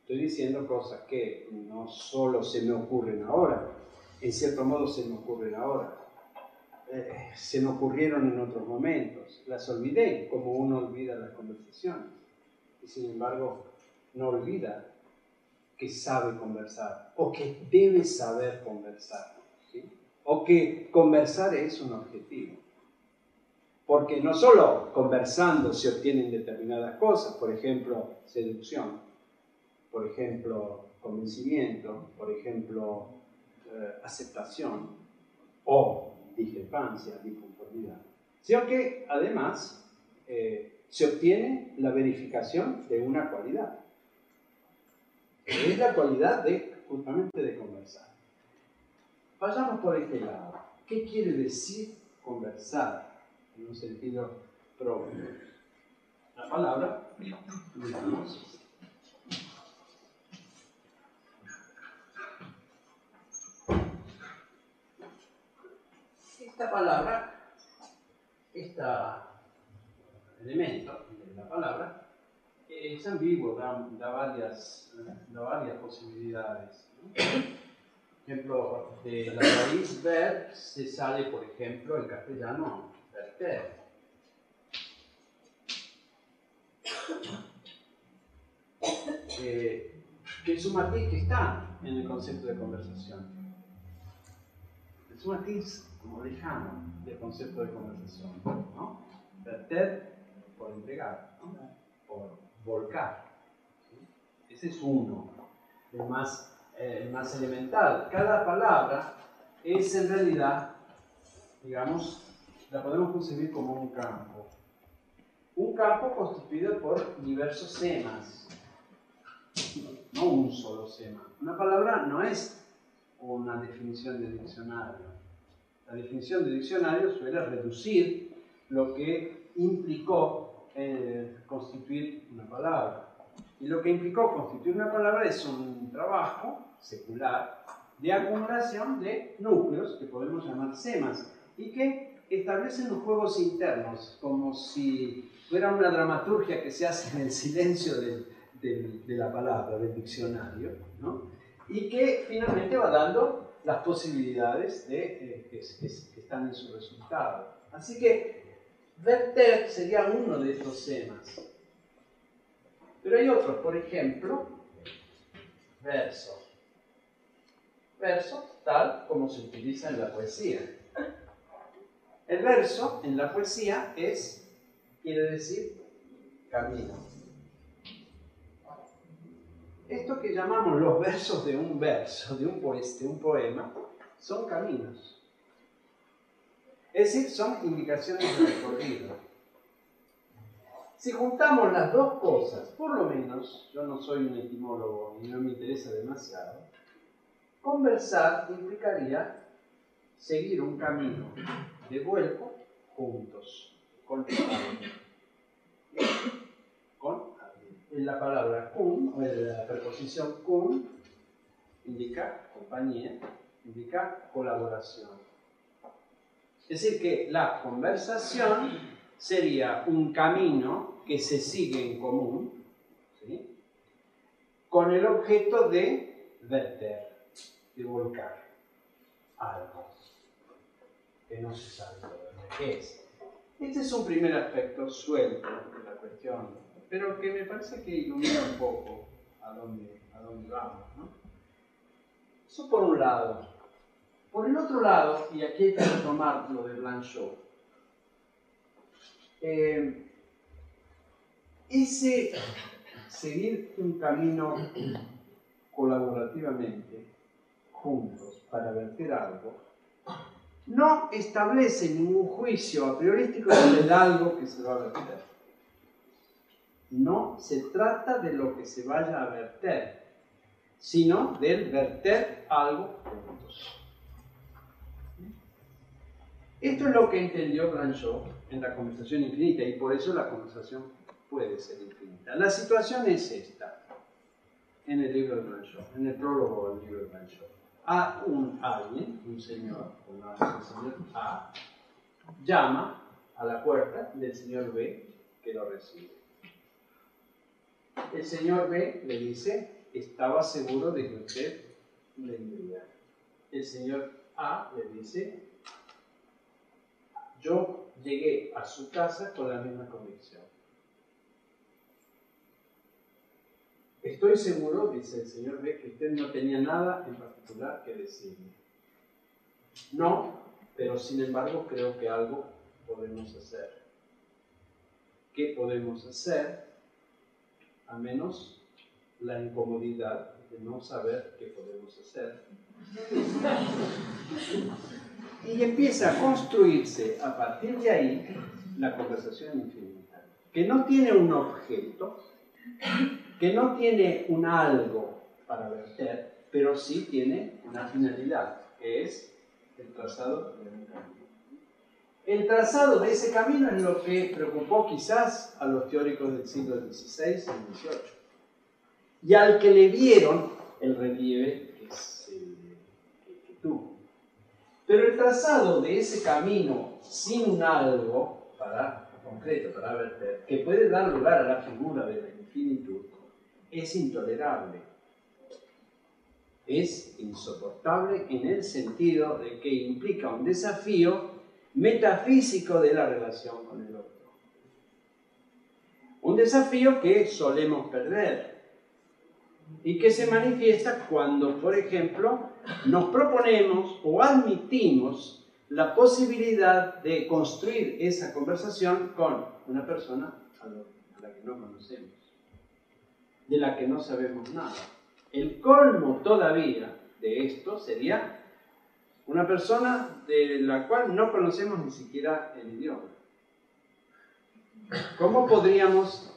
Estoy diciendo cosas que no solo se me ocurren ahora, en cierto modo se me ocurren ahora, eh, se me ocurrieron en otros momentos, las olvidé como uno olvida las conversaciones. Y sin embargo, no olvida que sabe conversar o que debe saber conversar o que conversar es un objetivo. Porque no solo conversando se obtienen determinadas cosas, por ejemplo, seducción, por ejemplo, convencimiento, por ejemplo, eh, aceptación o discrepancia, disconformidad, sino que además eh, se obtiene la verificación de una cualidad, es la cualidad de justamente de conversar. Vayamos por este lado. ¿Qué quiere decir conversar en un sentido propio? La palabra, digamos, esta palabra, este elemento de la palabra, es ambiguo, da, varias, da varias posibilidades ejemplo, de la raíz ver se sale, por ejemplo, en castellano verter. Eh, que es un matiz que está en el concepto de conversación. Es un matiz como lejano del concepto de conversación. ¿no? Verter por entregar, por volcar. Ese es uno, el más eh, más elemental. Cada palabra es en realidad, digamos, la podemos concebir como un campo. Un campo constituido por diversos semas, no un solo sema. Una palabra no es una definición de diccionario. La definición de diccionario suele reducir lo que implicó eh, constituir una palabra. Y lo que implicó constituir una palabra es un trabajo secular de acumulación de núcleos que podemos llamar semas y que establecen los juegos internos como si fuera una dramaturgia que se hace en el silencio de, la palabra, del diccionario, y que finalmente va dando las posibilidades de, eh, que, están en su resultado. Así que verter sería uno de estos semas. Pero hay otros, por ejemplo, verso verso tal como se utiliza en la poesía. El verso en la poesía es, quiere decir, camino. Esto que llamamos los versos de un verso, de un, de un poema, son caminos. Es decir, son indicaciones de recorrido. Si juntamos las dos cosas, por lo menos, yo no soy un etimólogo y no me interesa demasiado, Conversar implicaría seguir un camino de vuelco juntos, con. Con alguien. La palabra kun, la preposición kun, indica compañía, indica colaboración. Es decir, que la conversación sería un camino que se sigue en común, con el objeto de verter de volcar algo que no se sabe todavía qué es. Este es un primer aspecto suelto de la cuestión, pero que me parece que ilumina un poco a dónde, a dónde vamos. ¿no? Eso por un lado. Por el otro lado, y aquí hay que retomar lo de Blanchot, eh, ese seguir un camino colaborativamente, juntos, para verter algo, no establece ningún juicio a priorístico sobre algo que se va a verter. No se trata de lo que se vaya a verter, sino del verter algo juntos. Esto es lo que entendió Blanchot en la conversación infinita y por eso la conversación puede ser infinita. La situación es esta, en el libro de Blanchot, en el prólogo del libro de Blanchot. A un alguien, un señor, el señor A, llama a la puerta del señor B que lo recibe. El señor B le dice, estaba seguro de que usted le enviaría. El señor A le dice, yo llegué a su casa con la misma convicción. Estoy seguro, dice el señor B, que usted no tenía nada en particular que decirme. No, pero sin embargo creo que algo podemos hacer. ¿Qué podemos hacer? A menos la incomodidad de no saber qué podemos hacer. Y empieza a construirse a partir de ahí la conversación infinita, que no tiene un objeto, que no tiene un algo para verter, pero sí tiene una finalidad, que es el trazado de camino. El trazado de ese camino es lo que preocupó quizás a los teóricos del siglo XVI y XVIII, y al que le dieron el relieve que, que tuvo. Pero el trazado de ese camino sin un algo para, concreto para verter, que puede dar lugar a la figura de la infinitud, es intolerable. Es insoportable en el sentido de que implica un desafío metafísico de la relación con el otro. Un desafío que solemos perder y que se manifiesta cuando, por ejemplo, nos proponemos o admitimos la posibilidad de construir esa conversación con una persona a la que no conocemos, de la que no sabemos nada. El colmo todavía de esto sería una persona de la cual no conocemos ni siquiera el idioma. ¿Cómo podríamos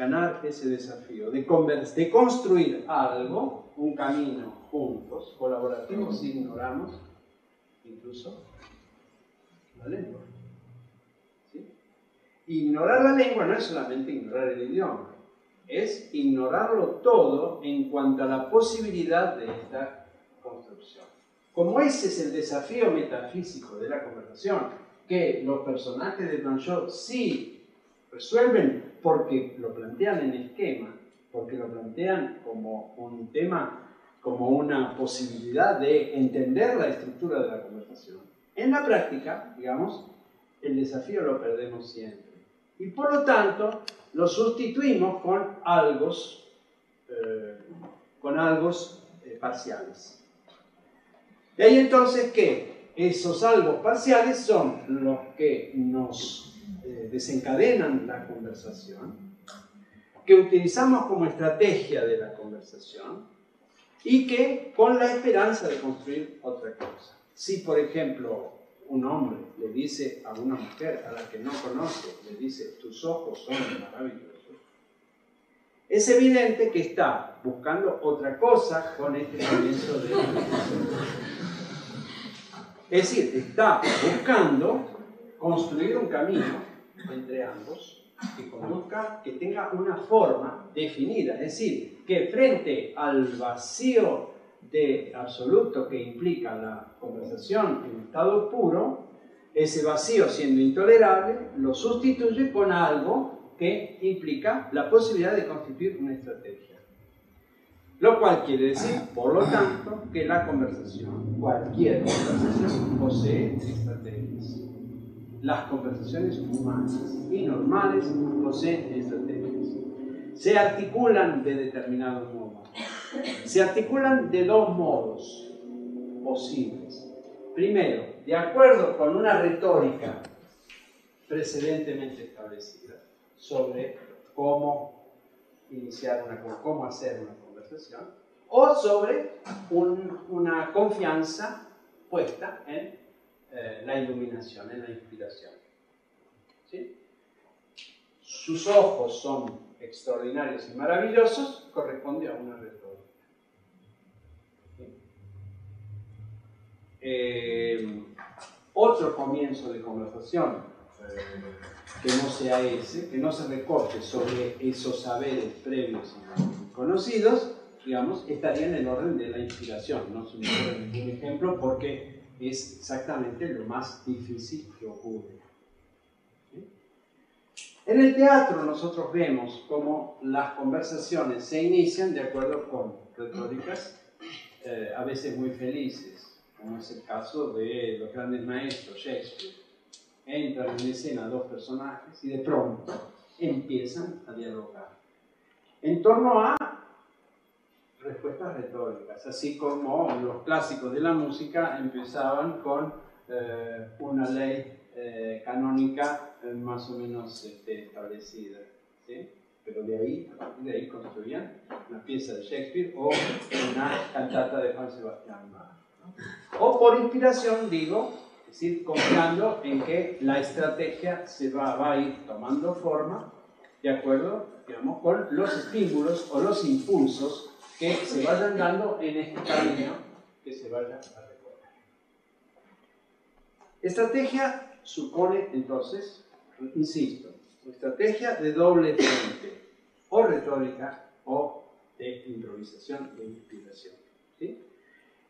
ganar ese desafío de, de construir algo, un camino juntos, colaborativos, ignoramos incluso la lengua. Ignorar la lengua no es solamente ignorar el idioma, es ignorarlo todo en cuanto a la posibilidad de esta construcción. Como ese es el desafío metafísico de la conversación, que los personajes de Blanchot sí resuelven porque lo plantean en esquema, porque lo plantean como un tema, como una posibilidad de entender la estructura de la conversación. En la práctica, digamos, el desafío lo perdemos siempre. Y por lo tanto, lo sustituimos con algo, eh, con algos eh, parciales. De ahí entonces que esos algo parciales son los que nos desencadenan la conversación, que utilizamos como estrategia de la conversación y que con la esperanza de construir otra cosa. Si, por ejemplo, un hombre le dice a una mujer a la que no conoce, le dice, tus ojos son maravillosos, es evidente que está buscando otra cosa con este comienzo de Es decir, está buscando construir un camino entre ambos que que tenga una forma definida, es decir, que frente al vacío de absoluto que implica la conversación en estado puro, ese vacío siendo intolerable lo sustituye con algo que implica la posibilidad de constituir una estrategia. Lo cual quiere decir, por lo tanto, que la conversación, cualquier conversación, posee estrategias las conversaciones humanas y normales poseen estrategias. Se articulan de determinado modo. Se articulan de dos modos posibles. Primero, de acuerdo con una retórica precedentemente establecida sobre cómo iniciar una, cómo hacer una conversación, o sobre una confianza puesta en eh, la iluminación, en la inspiración. ¿Sí? Sus ojos son extraordinarios y maravillosos, corresponde a una retórica. Eh, otro comienzo de conversación eh, que no sea ese, que no se recorte sobre esos saberes previos y conocidos, digamos, estaría en el orden de la inspiración. No se me ocurre ningún ejemplo porque es exactamente lo más difícil que ocurre. En el teatro nosotros vemos cómo las conversaciones se inician de acuerdo con retóricas eh, a veces muy felices, como es el caso de los grandes maestros, Shakespeare. Entran en escena dos personajes y de pronto empiezan a dialogar en torno a respuestas retóricas, así como los clásicos de la música empezaban con eh, una ley eh, canónica eh, más o menos este, establecida. Pero de ahí, a partir de ahí construían una pieza de Shakespeare o una cantata de Juan Sebastián Bach. O por inspiración, digo, es decir, confiando en que la estrategia se va, va, a ir tomando forma de acuerdo, digamos, con los estímulos o los impulsos que se vayan dando en este camino que se vaya a recorrer. Estrategia supone entonces, insisto, estrategia de doble frente, o retórica o de improvisación, de inspiración.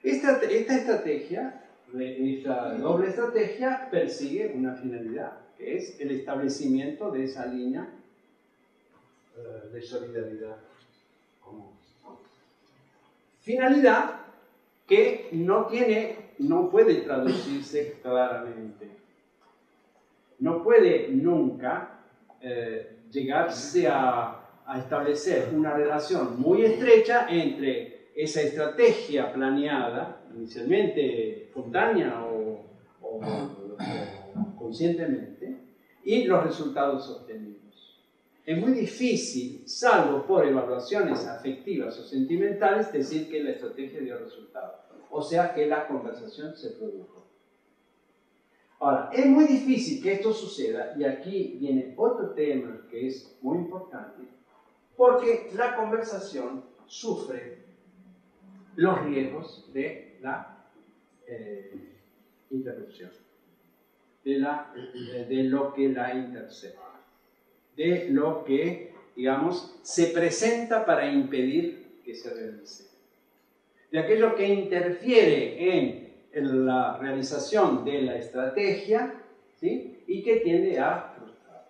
Esta, esta estrategia, esta doble estrategia, persigue una finalidad, que es el establecimiento de esa línea eh, de solidaridad común. Finalidad que no tiene, no puede traducirse claramente no puede nunca eh, llegarse a, establecer una relación muy estrecha entre esa estrategia planeada, inicialmente espontánea o, conscientemente, y los resultados obtenidos. Es muy difícil, salvo por evaluaciones afectivas o sentimentales, decir que la estrategia dio resultado, o sea que la conversación se produjo. Ahora, es muy difícil que esto suceda, y aquí viene otro tema que es muy importante, porque la conversación sufre los riesgos de la eh, interrupción, de, de, lo que la intercepta, de lo que, digamos, se presenta para impedir que se realice, de aquello que interfiere en la realización de la estrategia ¿sí? y que tiende a frustrar.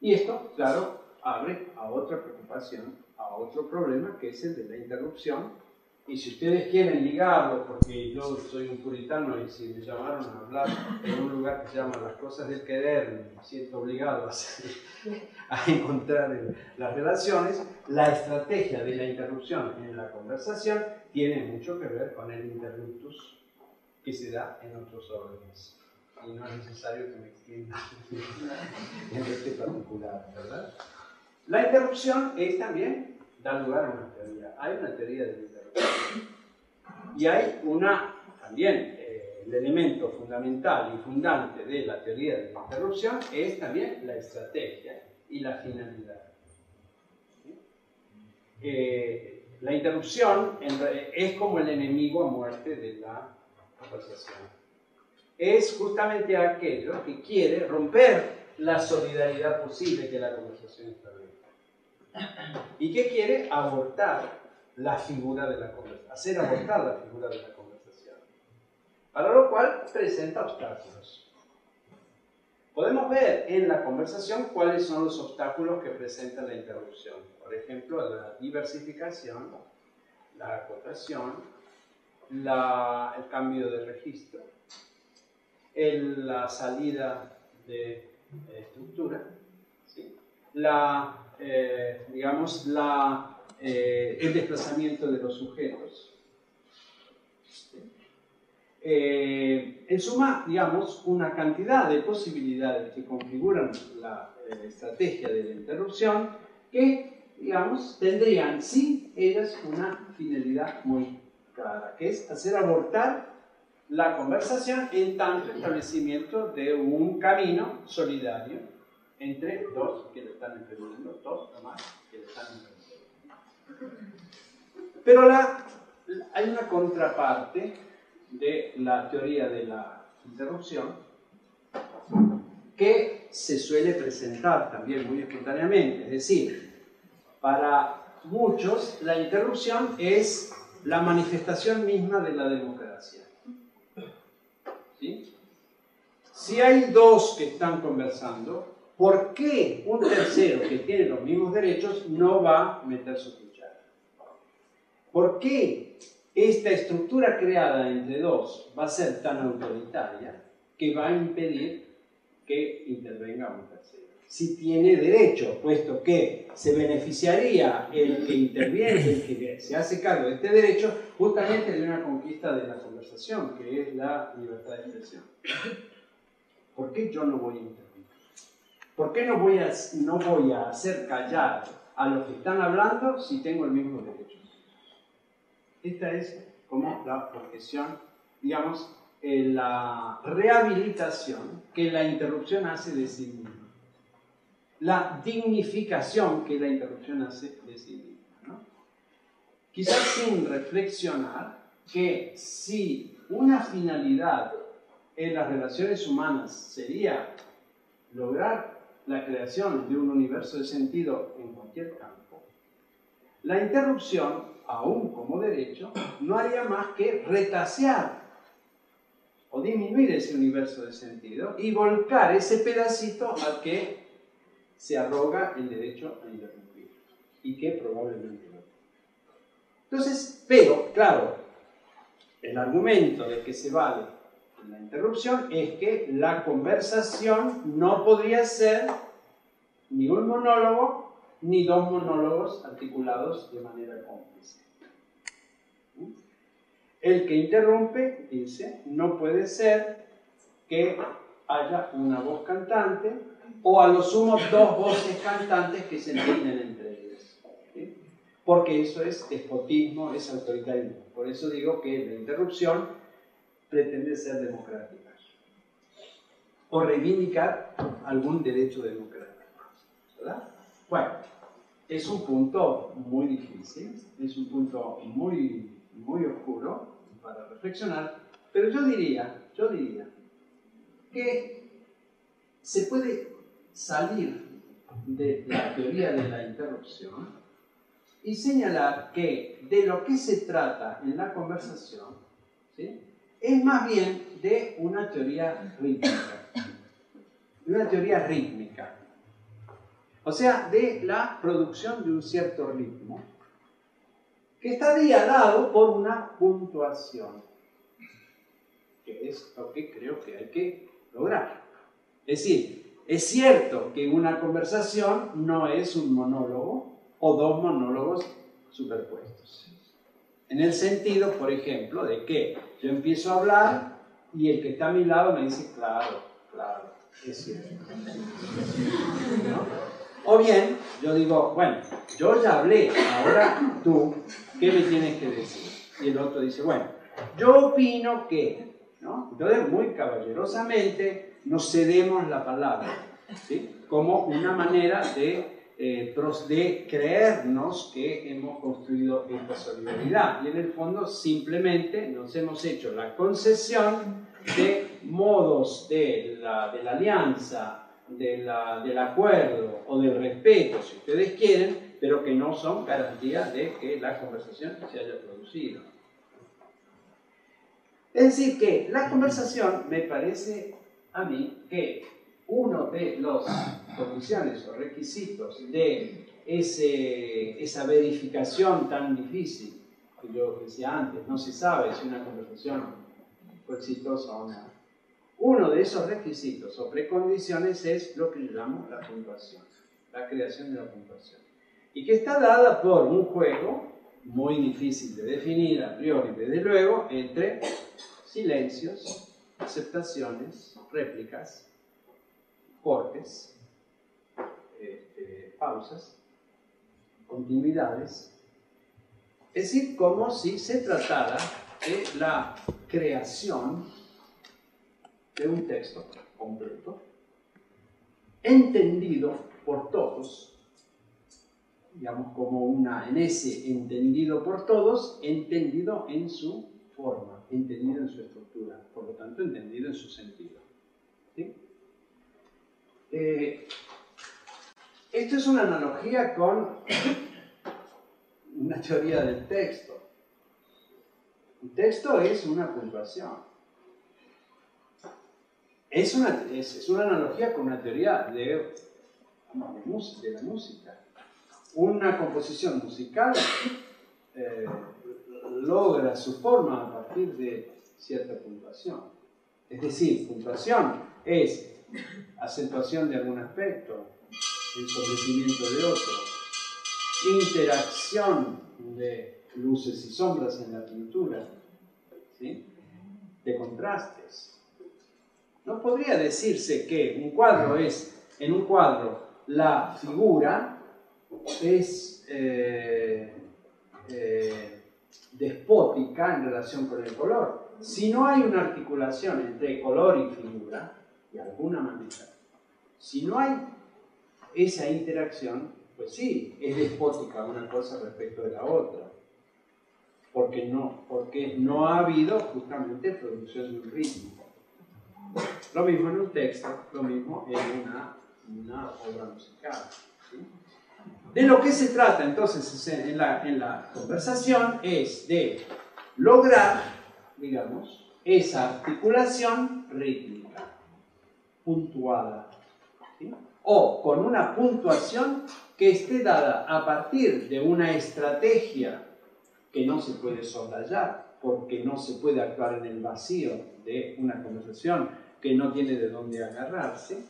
Y esto, claro, abre a otra preocupación, a otro problema, que es el de la interrupción. Y si ustedes quieren ligarlo, porque yo soy un puritano y si me llamaron a hablar en un lugar que se llama Las Cosas del Querer, me siento obligado a, a encontrar las relaciones, la estrategia de la interrupción en la conversación tiene mucho que ver con el interruptus que se da en otros órdenes. Y no es necesario que me extienda en este particular, ¿verdad? La interrupción es también, da lugar a una teoría. Hay una teoría de. Y hay una, también, eh, el elemento fundamental y fundante de la teoría de la interrupción es también la estrategia y la finalidad. Eh, la interrupción es como el enemigo a muerte de la conversación. Es justamente aquello que quiere romper la solidaridad posible que la conversación establece. Y que quiere abortar la figura de la conversación, hacer abortar la figura de la conversación. Para lo cual presenta obstáculos. Podemos ver en la conversación cuáles son los obstáculos que presenta la interrupción. Por ejemplo, la diversificación, la acotación, el cambio de registro, la salida de estructura, la, eh, digamos, la, eh, el desplazamiento de los sujetos, eh, en suma, digamos, una cantidad de posibilidades que configuran la eh, estrategia de la interrupción que, digamos, tendrían, sí, ellas una finalidad muy clara, que es hacer abortar la conversación en tanto establecimiento de un camino solidario entre dos que le están emprendiendo, dos o más que le están. Pero hay una contraparte de la teoría de la interrupción que se suele presentar también muy espontáneamente. Es decir, para muchos la interrupción es la manifestación misma de la democracia. Si hay dos que están conversando, ¿por qué un tercero que tiene los mismos derechos no va a meter su cuchara? ¿Por qué esta estructura creada entre dos va a ser tan autoritaria que va a impedir que intervenga un tercero. Si tiene derecho, puesto que se beneficiaría el que interviene, el que se hace cargo de este derecho, justamente de una conquista de la conversación, que es la libertad de expresión. ¿Por qué yo no voy a intervenir? ¿Por qué no voy a, no voy a hacer callar a los que están hablando si tengo el mismo derecho? Esta es como la objeción, digamos, la rehabilitación que la interrupción hace de sí misma. La dignificación que la interrupción hace de sí misma. Quizás sin reflexionar que si una finalidad en las relaciones humanas sería lograr la creación de un universo de sentido en cualquier campo, la interrupción, aún como derecho, no haría más que retasear o disminuir ese universo de sentido y volcar ese pedacito al que se arroga el derecho a interrumpir y que probablemente no. Entonces, pero, claro, el argumento de que se vale la interrupción es que la conversación no podría ser ni un monólogo ni dos monólogos articulados de manera cómplice. El que interrumpe, dice, no puede ser que haya una voz cantante o a lo sumo dos voces cantantes que se entienden entre ellas. Porque eso es despotismo, es autoritarismo. Por eso digo que la interrupción pretende ser democrática o reivindicar algún derecho democrático. ¿verdad? Bueno, es un punto muy difícil, es un punto muy, muy oscuro, para reflexionar, pero yo diría, yo diría que se puede salir de la teoría de la interrupción y señalar que de lo que se trata en la conversación es más bien de una teoría rítmica, de una teoría rítmica, o sea, de la producción de un cierto ritmo que estaría dado por una puntuación, que es lo que creo que hay que lograr. Es decir, es cierto que una conversación no es un monólogo o dos monólogos superpuestos. En el sentido, por ejemplo, de que yo empiezo a hablar y el que está a mi lado me dice, claro, claro, es cierto. O bien, yo digo, bueno, yo ya hablé, ahora tú, ¿qué me tienes que decir? Y el otro dice, bueno, yo opino que, ¿no? Entonces, muy caballerosamente nos cedemos la palabra, ¿sí? Como una manera de, eh, de creernos que hemos construido esta solidaridad. Y en el fondo, simplemente nos hemos hecho la concesión de modos de la, de la alianza del acuerdo o del respeto, si ustedes quieren, pero que no son garantías de que la conversación se haya producido. Es decir, que la conversación me parece a mí que uno de las condiciones o requisitos de ese, esa verificación tan difícil que yo decía antes, no se sabe si una conversación fue exitosa o no, uno de esos requisitos o precondiciones es lo que llamamos la puntuación, la creación de la puntuación. Y que está dada por un juego muy difícil de definir a priori, desde luego, entre silencios, aceptaciones, réplicas, cortes, este, pausas continuidades, es decir, como si se tratara de la creación de un texto completo, entendido por todos, digamos como una, en ese entendido por todos, entendido en su forma, entendido en su estructura, por lo tanto entendido en su sentido. Eh, esto es una analogía con una teoría del texto. Un texto es una puntuación. Es una, es, una analogía con una teoría de, de, la música. Una composición musical eh, logra su forma a partir de cierta puntuación. Es decir, puntuación es acentuación de algún aspecto, ensombrecimiento de otro, interacción de luces y sombras en la pintura, de contrastes. No podría decirse que un cuadro es, en un cuadro, la figura es eh, eh, despótica en relación con el color. Si no hay una articulación entre color y figura, de alguna manera, si no hay esa interacción, pues sí, es despótica una cosa respecto de la otra. Porque no, porque no ha habido justamente producción de un ritmo. Lo mismo en un texto, lo mismo en una, obra musical. De lo que se trata entonces en la, en la conversación es de lograr, digamos, esa articulación rítmica, puntuada, o con una puntuación que esté dada a partir de una estrategia que no se puede soslayar, porque no se puede actuar en el vacío de una conversación que no tiene de dónde agarrarse,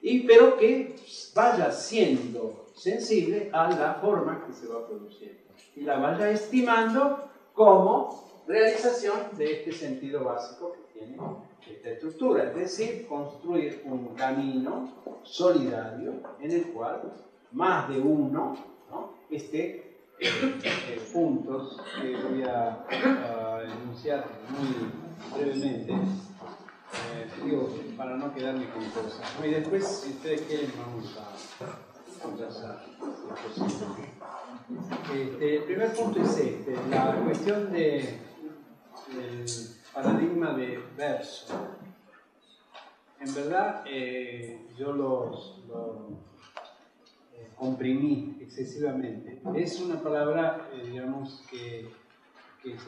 y, pero que vaya siendo sensible a la forma que se va produciendo. Y la vaya estimando como realización de este sentido básico que tiene esta estructura, es decir, construir un camino solidario en el cual más de uno ¿no? esté eh, que voy a, enunciar muy brevemente, para no quedarme con cosas. Y después, si ustedes quieren, vamos a conversar. Este, el primer punto es este, la cuestión de, del paradigma de verso. En verdad, eh, yo los, eh, comprimí excesivamente. Es una palabra, eh, digamos, que,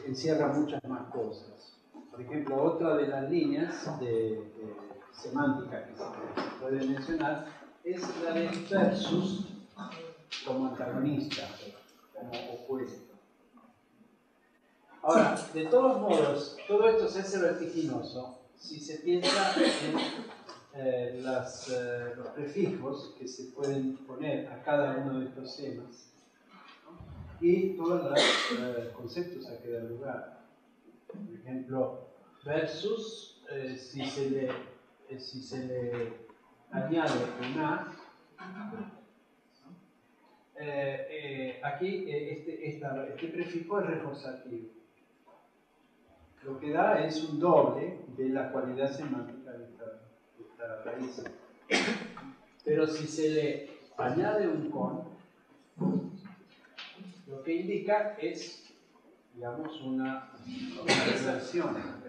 encierra muchas más cosas. Por ejemplo, otra de las líneas de, semántica que se puede mencionar es la de versus como antagonista, como opuesto. Ahora, de todos modos, todo esto se hace vertiginoso si se piensa en eh, eh, los prefijos que se pueden poner a cada uno de estos temas y todos los eh, conceptos a que dar lugar. Por ejemplo, versus, si, se le, si se le añade una, aquí este, este prefijo es reforzativo lo que da es un doble de la cualidad semántica de esta, raíz. Pero si se le añade un con, lo que indica es, digamos, una, relación.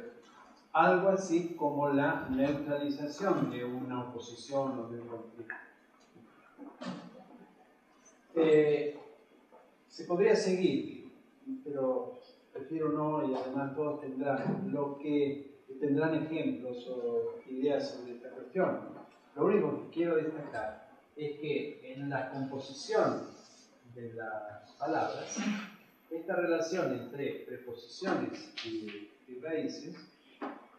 Algo así como la neutralización de una oposición o de un conflicto. Eh, se podría seguir, pero prefiero no y además todos tendrán lo que tendrán ejemplos o ideas sobre esta cuestión. Lo único que quiero destacar es que en la composición de las palabras, esta relación entre preposiciones y, raíces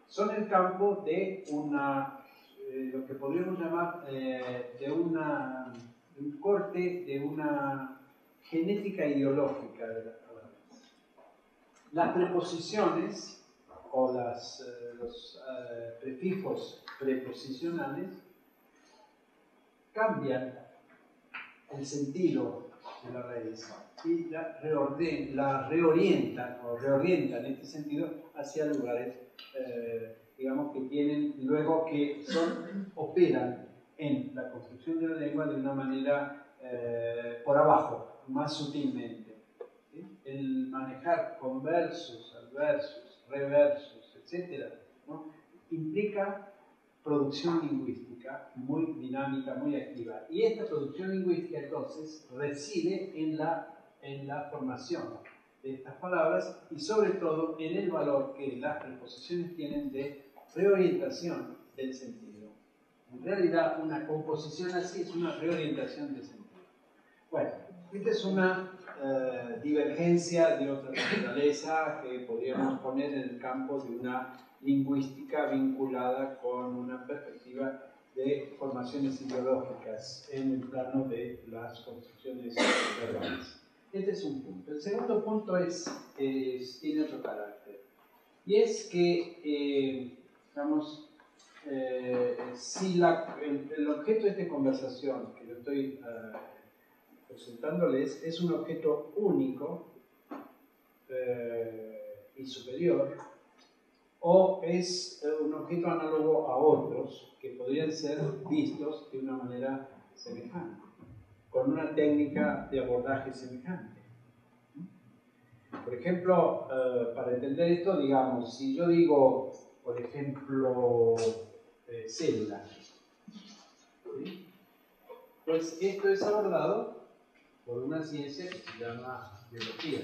son el campo de una, eh, lo que podríamos llamar eh, de, una, un corte, de una genética ideológica de la las preposiciones o las, eh, los eh, prefijos preposicionales cambian el sentido de la raíz y la, la reorientan o reorientan en este sentido hacia lugares, eh, digamos, que tienen luego que son, operan en la construcción de la lengua de una manera eh, por abajo, más sutilmente. El manejar conversos, adversos, reversos, etc., implica producción lingüística muy dinámica, muy activa. Y esta producción lingüística entonces reside en la, en la formación de estas palabras y sobre todo en el valor que las preposiciones tienen de reorientación del sentido. En realidad una composición así es una reorientación del sentido. Bueno, esta es una eh, divergencia de otra naturaleza que podríamos poner en el campo de una lingüística vinculada con una perspectiva de formaciones ideológicas en el plano de las construcciones verbales. Este es un punto. El segundo punto es, tiene otro carácter. Y es que, eh, digamos, eh, si el, objeto de esta conversación que yo estoy uh, presentándoles es un objeto único y superior, o es eh, un objeto análogo a otros que podrían ser vistos de una manera semejante, con una técnica de abordaje semejante. Por ejemplo, eh, para entender esto, digamos, si yo digo, por ejemplo, eh, célula, pues esto es abordado por una ciencia que se llama biología.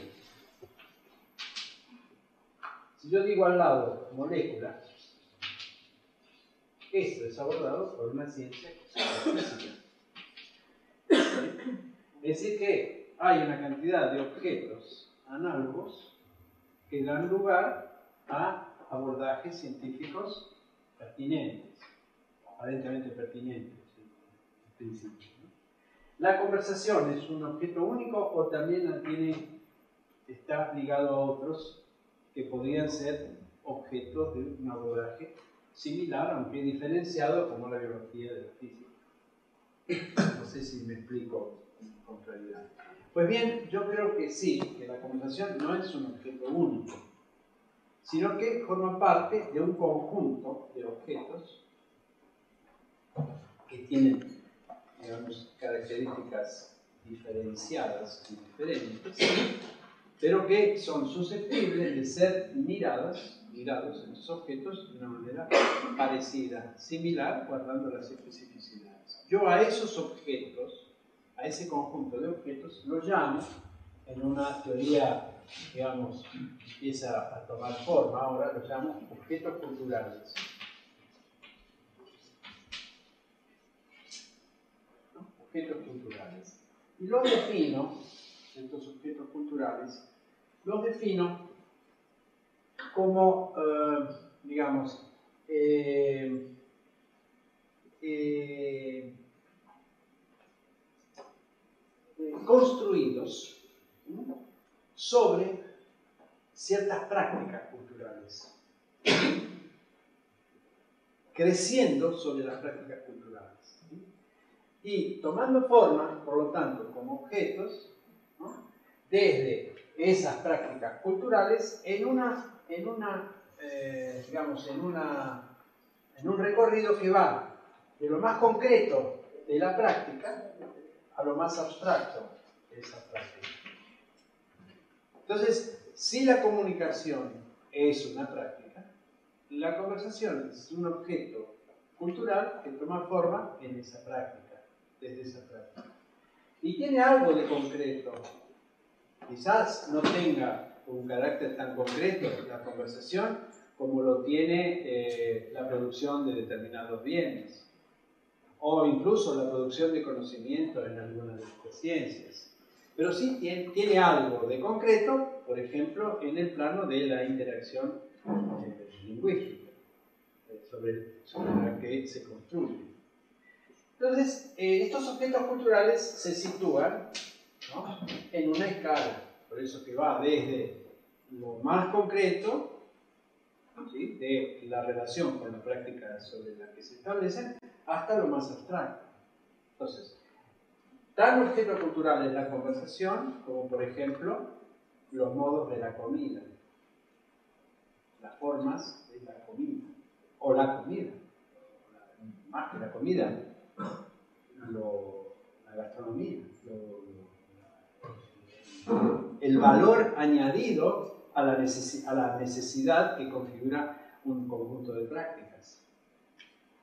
Si yo digo al lado molécula, esto es abordado por una ciencia física. Es decir, que hay una cantidad de objetos análogos que dan lugar a abordajes científicos pertinentes, aparentemente pertinentes en principio. La conversación es un objeto único o también tiene, está ligado a otros que podrían ser objetos de un abordaje similar, aunque diferenciado, como la biología de la física. No sé si me explico con claridad. Pues bien, yo creo que sí, que la conversación no es un objeto único, sino que forma parte de un conjunto de objetos que tienen, digamos, características diferenciadas y diferentes, pero que son susceptibles de ser miradas, mirados en esos objetos de una manera parecida, similar, guardando las especificidades. Yo a esos objetos, a ese conjunto de objetos, los llamo, en una teoría, digamos, empieza a tomar forma, ahora los llamo objetos culturales. Objetos culturales. Y los defino estos objetos culturales, los defino como, eh, digamos, eh, eh, construidos sobre ciertas prácticas culturales, creciendo sobre las prácticas culturales y tomando forma, por lo tanto, como objetos desde esas prácticas culturales en, una, en, una, eh, digamos, en, una, en un recorrido que va de lo más concreto de la práctica a lo más abstracto de esa práctica. Entonces, si la comunicación es una práctica, la conversación es un objeto cultural que toma forma en esa práctica, desde esa práctica. Y tiene algo de concreto Quizás no tenga un carácter tan concreto la conversación como lo tiene eh, la producción de determinados bienes o incluso la producción de conocimiento en algunas de estas ciencias. Pero sí tiene, algo de concreto, por ejemplo, en el plano de la interacción eh, lingüística, eh, sobre, la que se construye. Entonces, estos objetos culturales se sitúan en una escala. Por eso que va desde lo más concreto, de la relación con la práctica sobre la que se establecen, hasta lo más abstracto. Entonces, tan objeto cultural en la conversación como por ejemplo los modos de la comida, las formas de la comida, o la comida, más que la comida, la gastronomía, el valor añadido a la, a la necesidad que configura un conjunto de prácticas.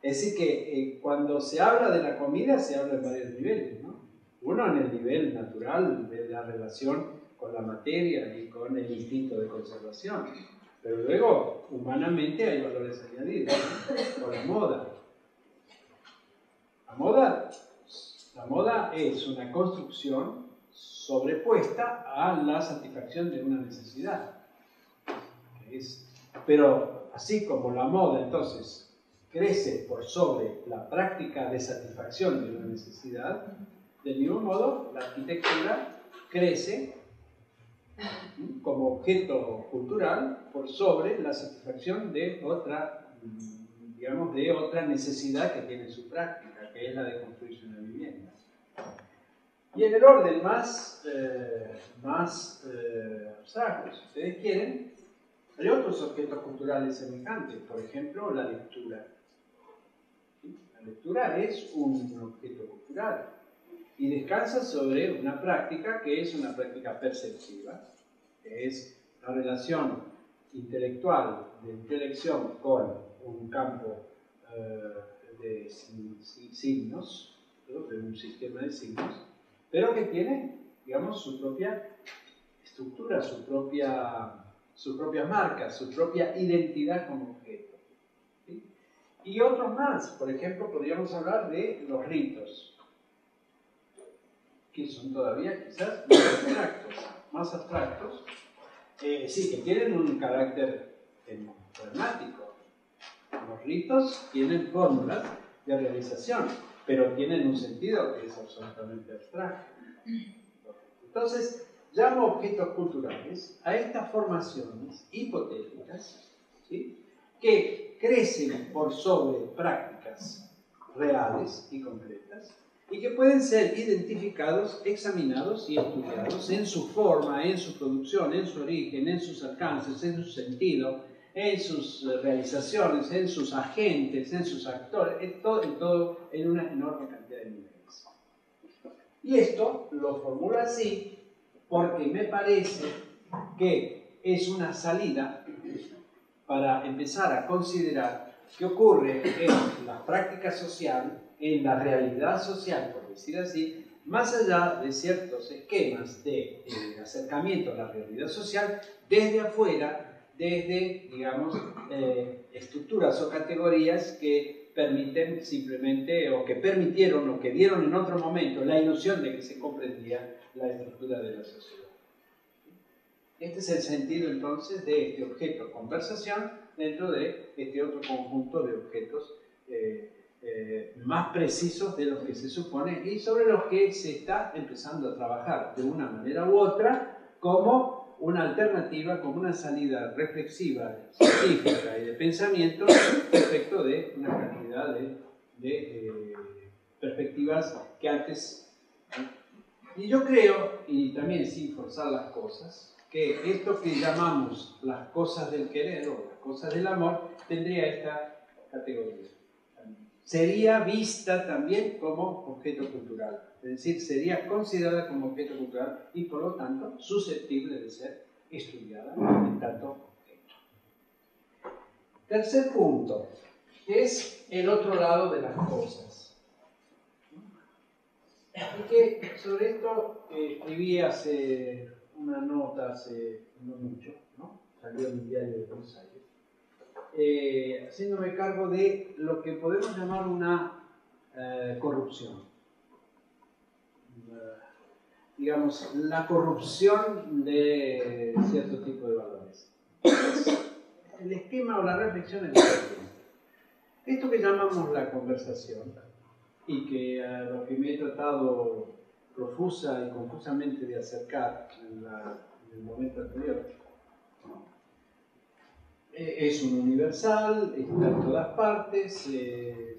Es decir, que eh, cuando se habla de la comida se habla en varios niveles. ¿no? Uno en el nivel natural de la relación con la materia y con el instinto de conservación. Pero luego, humanamente, hay valores añadidos. Con la moda. La moda, la moda es una construcción sobrepuesta a la satisfacción de una necesidad. pero así como la moda entonces crece por sobre la práctica de satisfacción de una necesidad, del mismo modo la arquitectura crece como objeto cultural por sobre la satisfacción de otra, digamos, de otra necesidad que tiene su práctica, que es la de construirse una. Y en el orden más, eh, más eh, abstracto, si ustedes quieren, hay otros objetos culturales semejantes, por ejemplo, la lectura. La lectura es un objeto cultural y descansa sobre una práctica que es una práctica perceptiva, que es la relación intelectual de intelección con un campo eh, de signos, de un sistema de signos, pero que tiene, digamos, su propia estructura, su propia, su propia marca, su propia identidad como objeto. Y otros más, por ejemplo, podríamos hablar de los ritos, que son todavía quizás más abstractos, más abstractos eh, sí, que tienen un carácter pragmático. Los ritos tienen fórmulas de realización, pero tienen un sentido que es absolutamente abstracto. Entonces, llamo objetos culturales a estas formaciones hipotéticas que crecen por sobre prácticas reales y concretas y que pueden ser identificados, examinados y estudiados en su forma, en su producción, en su origen, en sus alcances, en su sentido, en sus eh, realizaciones, en sus agentes, en sus actores, en todo, en, todo, en una enorme cantidad de niveles. Y esto lo formulo así porque me parece que es una salida para empezar a considerar qué ocurre en la práctica social en la realidad social, por decir así, más allá de ciertos esquemas de acercamiento a la realidad social, desde afuera, desde, digamos, eh, estructuras o categorías que permiten simplemente, o que permitieron, o que dieron en otro momento la ilusión de que se comprendía la estructura de la sociedad. Este es el sentido entonces de este objeto conversación dentro de este otro conjunto de objetos eh, eh, más precisos de los que se supone y sobre los que se está empezando a trabajar de una manera u otra como una alternativa, como una salida reflexiva, científica y de pensamiento respecto de una cantidad de, eh, perspectivas que antes... Y yo creo, y también sin forzar las cosas, que esto que llamamos las cosas del querer o las cosas del amor tendría esta categoría sería vista también como objeto cultural, es decir, sería considerada como objeto cultural y por lo tanto susceptible de ser estudiada en tanto objeto. Tercer punto, es el otro lado de las cosas. Y que sobre esto eh, escribí hace una nota hace no mucho, salió en el diario de Buenos eh, haciéndome cargo de lo que podemos llamar una eh, corrupción. digamos, la corrupción de cierto tipo de valores. El esquema o la reflexión es Esto que llamamos la conversación, y que a lo que me he tratado profusa y confusamente de acercar en, en el momento anterior, eh, es un universal, está en todas partes, eh,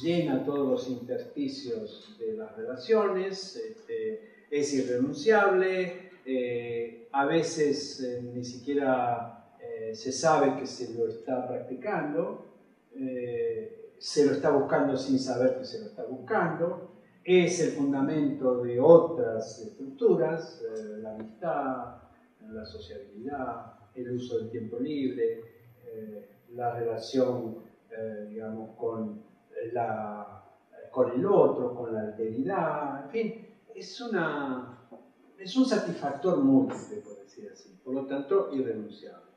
llena todos los intersticios de las relaciones, este, es irrenunciable, eh, a veces ni siquiera se sabe que se lo está practicando, se lo está buscando sin saber que se lo está buscando, es el fundamento de otras estructuras, la amistad, la sociabilidad, el uso del tiempo libre, eh, la relación, eh, digamos, con, la, con el otro, con la alteridad, en fin, es, una, es un satisfactor múltiple, por decir así, por lo tanto, irrenunciable.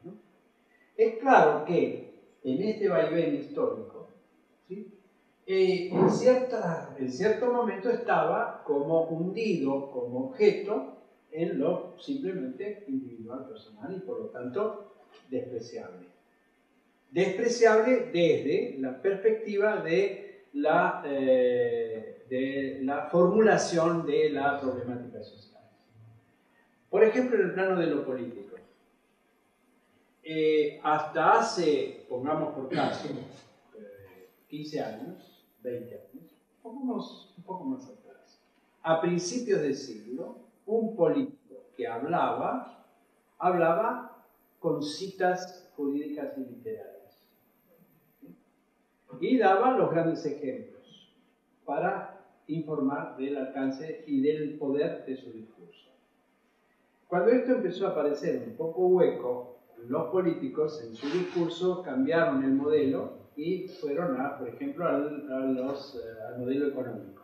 Es claro que en este vaivén histórico, eh, en, cierta, en cierto momento estaba como hundido, como objeto, en lo simplemente individual, personal y por lo tanto despreciable. Despreciable desde la perspectiva de la, eh, de la formulación de la problemática social. Por ejemplo, en el plano de lo político. Eh, hasta hace, pongamos por caso, 15 eh, años, 20 años, un poco más atrás, a principios del siglo, un político que hablaba, hablaba con citas jurídicas y literarias. Y daba los grandes ejemplos para informar del alcance y del poder de su discurso. Cuando esto empezó a parecer un poco hueco, los políticos en su discurso cambiaron el modelo y fueron, a, por ejemplo, al, eh, al modelo económico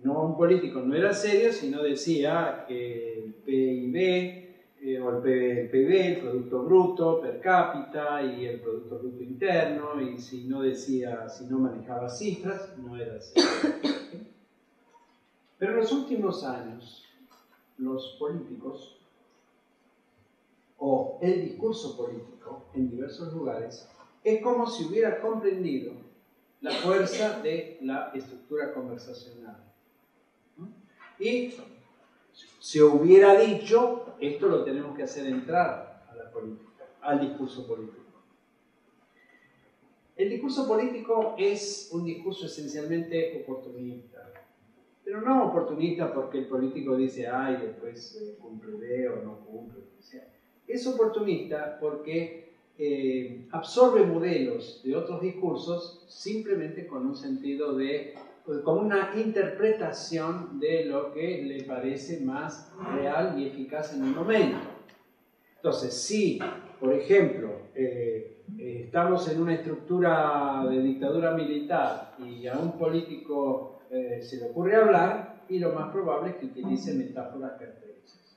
no un político no era serio, sino decía que el PIB eh, o el PB, el Producto Bruto per cápita y el Producto Bruto Interno, y si no decía, si no manejaba cifras, no era serio. Pero en los últimos años, los políticos o el discurso político en diversos lugares es como si hubiera comprendido la fuerza de la estructura conversacional y se hubiera dicho, esto lo tenemos que hacer entrar a la política, al discurso político. El discurso político es un discurso esencialmente oportunista, pero no oportunista porque el político dice, ay, después cumple o no cumple. Es oportunista porque eh, absorbe modelos de otros discursos simplemente con un sentido de como una interpretación de lo que le parece más real y eficaz en el momento. Entonces, si, por ejemplo, eh, eh, estamos en una estructura de dictadura militar y a un político eh, se le ocurre hablar, y lo más probable es que utilice metáforas características,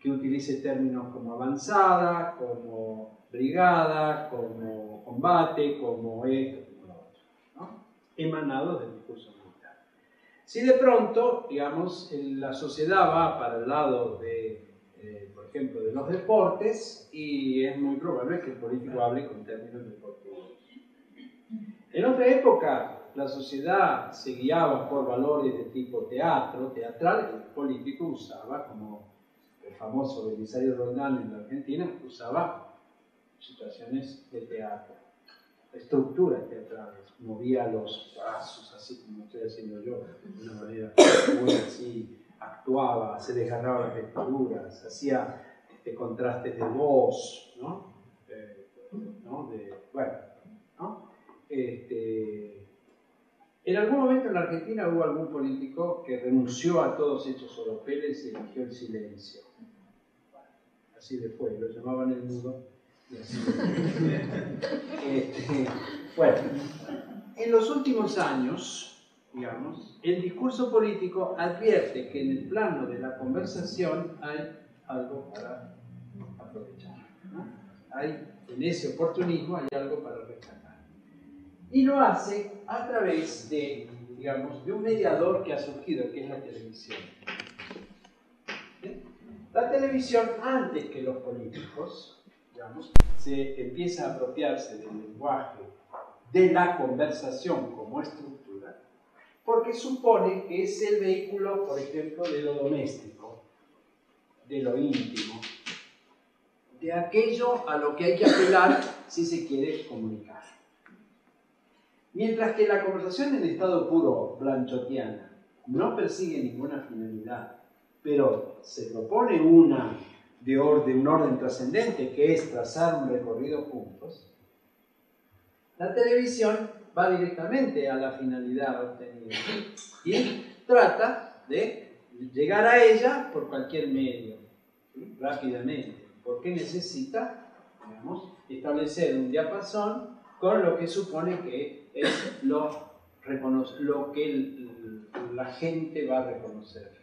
que utilice términos como avanzada, como brigada, como combate, como esto, emanados del discurso militar. Si de pronto, digamos, la sociedad va para el lado de, eh, por ejemplo, de los deportes, y es muy probable que el político hable con términos deportivos. En otra época, la sociedad se guiaba por valores de tipo teatro, teatral, el político usaba, como el famoso Belisario Rondán en la Argentina, usaba situaciones de teatro, estructuras teatrales movía los brazos así como estoy haciendo yo, de una manera muy así, actuaba, se desgarraba las vestiduras, hacía este, contrastes de voz, ¿no? Eh, bueno, ¿no? Este, en algún momento en la Argentina hubo algún político que renunció a todos estos oropeles y eligió el silencio. así le fue, lo llamaban el mudo. Este, bueno, en los últimos años, digamos, el discurso político advierte que en el plano de la conversación hay algo para aprovechar. Hay, en ese oportunismo hay algo para rescatar. Y lo hace a través de, digamos, de un mediador que ha surgido, que es la televisión. La televisión, antes que los políticos, se empieza a apropiarse del lenguaje de la conversación como estructura, porque supone que es el vehículo, por ejemplo, de lo doméstico, de lo íntimo, de aquello a lo que hay que apelar si se quiere comunicar. Mientras que la conversación en estado puro blanchotiana no persigue ninguna finalidad, pero se propone una de, orden, un orden trascendente que es trazar un recorrido juntos, la televisión va directamente a la finalidad obtenida y trata de llegar a ella por cualquier medio, rápidamente, porque necesita digamos, establecer un diapasón con lo que supone que es lo, lo que la gente va a reconocer.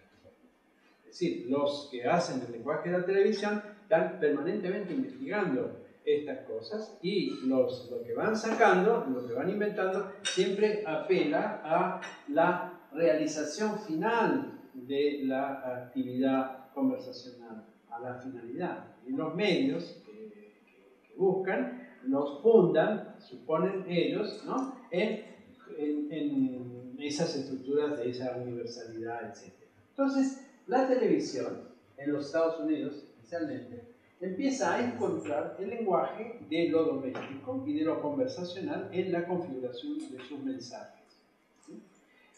Es decir, los que hacen el lenguaje de la televisión están permanentemente investigando estas cosas y los, lo que van sacando, lo que van inventando, siempre apela a la realización final de la actividad conversacional, a la finalidad. Y los medios que, buscan los fundan, suponen ellos, ¿no? en, en, en esas estructuras de esa universalidad, etc. Entonces, la televisión en los Estados Unidos, especialmente, empieza a encontrar el lenguaje de lo doméstico y de lo conversacional en la configuración de sus mensajes.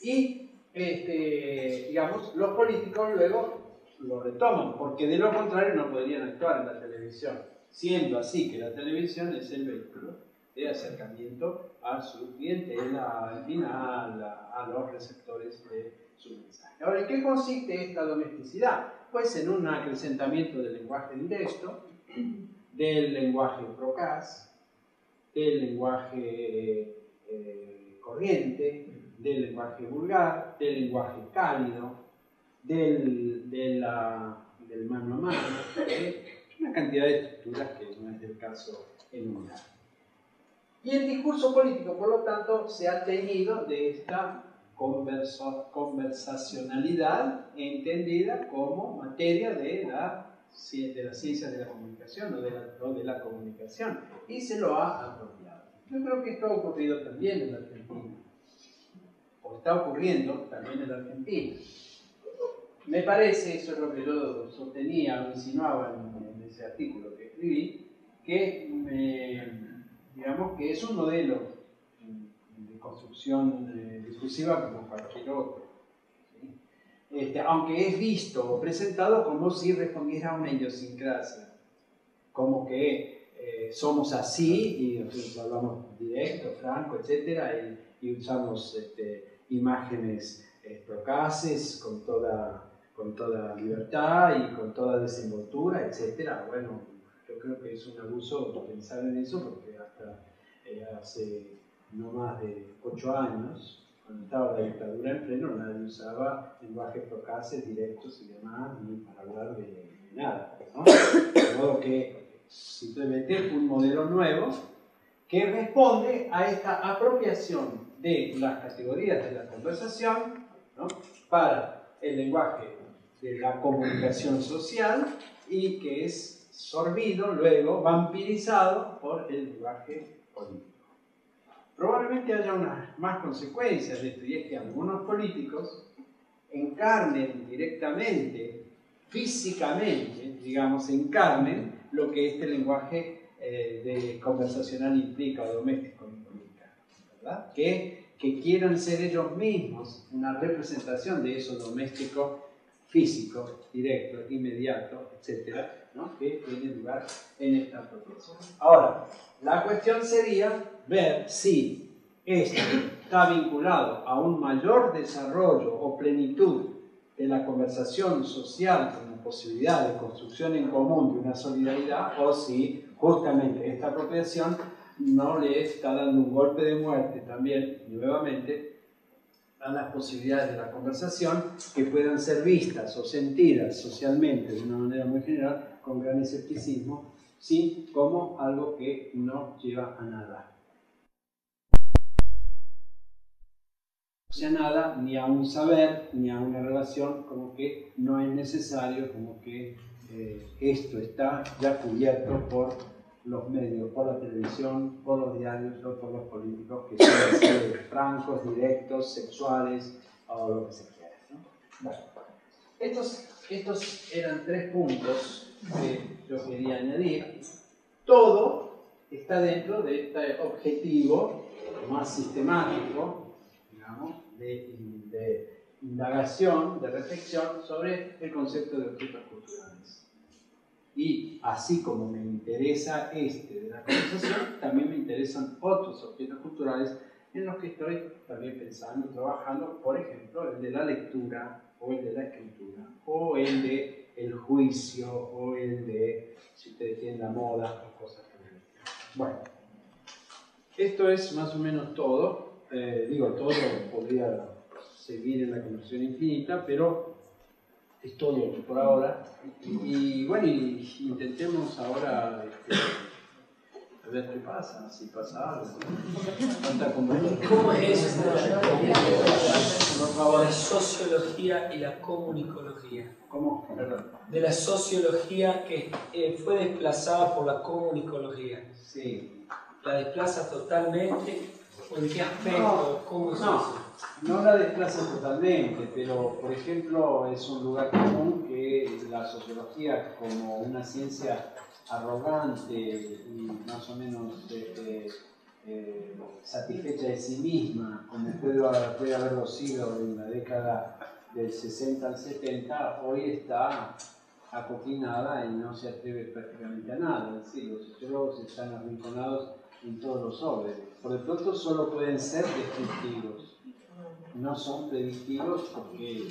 Y, este, digamos, los políticos luego lo retoman, porque de lo contrario no podrían actuar en la televisión, siendo así que la televisión es el vehículo de acercamiento a su clientela, al final, a, a los receptores de Ahora, ¿en qué consiste esta domesticidad? pues en un acrecentamiento del lenguaje directo, del lenguaje procas, del lenguaje eh, corriente, del lenguaje vulgar, del lenguaje cálido, del, mano a mano, una cantidad de estructuras que no es del caso enumerar. Y el discurso político, por lo tanto, se ha teñido de esta conversacionalidad entendida como materia de la, de la ciencia de la comunicación o de la, comunicación y se lo ha apropiado. Yo creo que esto ha ocurrido también en Argentina, o está ocurriendo también en Argentina. Me parece, eso es lo que yo sostenía o insinuaba en, ese artículo que escribí, que digamos que es un modelo construcción eh, discursiva como cualquier otro. Este, aunque es visto o presentado como si respondiera a una idiosincrasia, como que eh, somos así y nosotros hablamos directo, franco, etc. Y, usamos este, imágenes eh, procaces con toda, con toda libertad y con toda desenvoltura, etc. Bueno, yo creo que es un abuso pensar en eso porque hasta hace no más de ocho años, cuando estaba la dictadura en pleno, nadie usaba lenguajes procaces, directos y demás, ni para hablar de, nada. ¿no? De modo que simplemente un modelo nuevo que responde a esta apropiación de las categorías de la conversación para el lenguaje de la comunicación social y que es sorbido, luego vampirizado por el lenguaje político probablemente haya unas más consecuencias de esto, y es que algunos políticos encarnen directamente, físicamente, digamos, encarnen lo que este lenguaje eh, de conversacional implica o doméstico implica, ¿verdad? Que, que quieran ser ellos mismos una representación de eso doméstico físico, directo, inmediato, etcétera, ¿no? que tiene lugar en esta. Ahora, la cuestión sería ver si esto está vinculado a un mayor desarrollo o plenitud de la conversación social como posibilidad de construcción en común de una solidaridad o si justamente esta apropiación no le está dando un golpe de muerte también nuevamente a las posibilidades de la conversación que puedan ser vistas o sentidas socialmente de una manera muy general con gran escepticismo, sí como algo que no lleva a nada. Sea nada, ni a un saber, ni a una relación, como que no es necesario, como que eh, esto está ya cubierto por los medios, por la televisión, por los diarios o por los políticos que son francos, directos, sexuales o lo que se quiera. Estos, estos eran tres puntos que yo quería añadir. Todo está dentro de este objetivo más sistemático, de, de indagación, de reflexión sobre el concepto de objetos culturales. Y así como me interesa este de la conversación, también me interesan otros objetos culturales en los que estoy también pensando, trabajando, por ejemplo, el de la lectura o el de la escritura, o el de el juicio, o el de, si ustedes tienen la moda, o cosas así. Bueno, esto es más o menos todo. Eh, digo, todo podría seguir en la conversación infinita, pero es todo por ahora. Y, bueno, intentemos ahora este, a ver qué pasa, si pasa algo. ¿Cómo es favor. la sociología y la comunicología? ¿Cómo? Perdón. De la sociología que eh, fue desplazada por la comunicología. Sí. ¿La desplaza totalmente? ¿O en qué aspecto? ¿Cómo es no, eso? No la desplaza totalmente, pero por ejemplo es un lugar común que la sociología como una ciencia arrogante y más o menos este, eh, satisfecha de sí misma, como puede, puede haberlo sido en la década del 60 al 70, hoy está acoquinada y no se atreve prácticamente a nada. Es decir, los sociólogos están arrinconados en todos los órdenes. Por de pronto solo pueden ser descriptivos, no son predictivos porque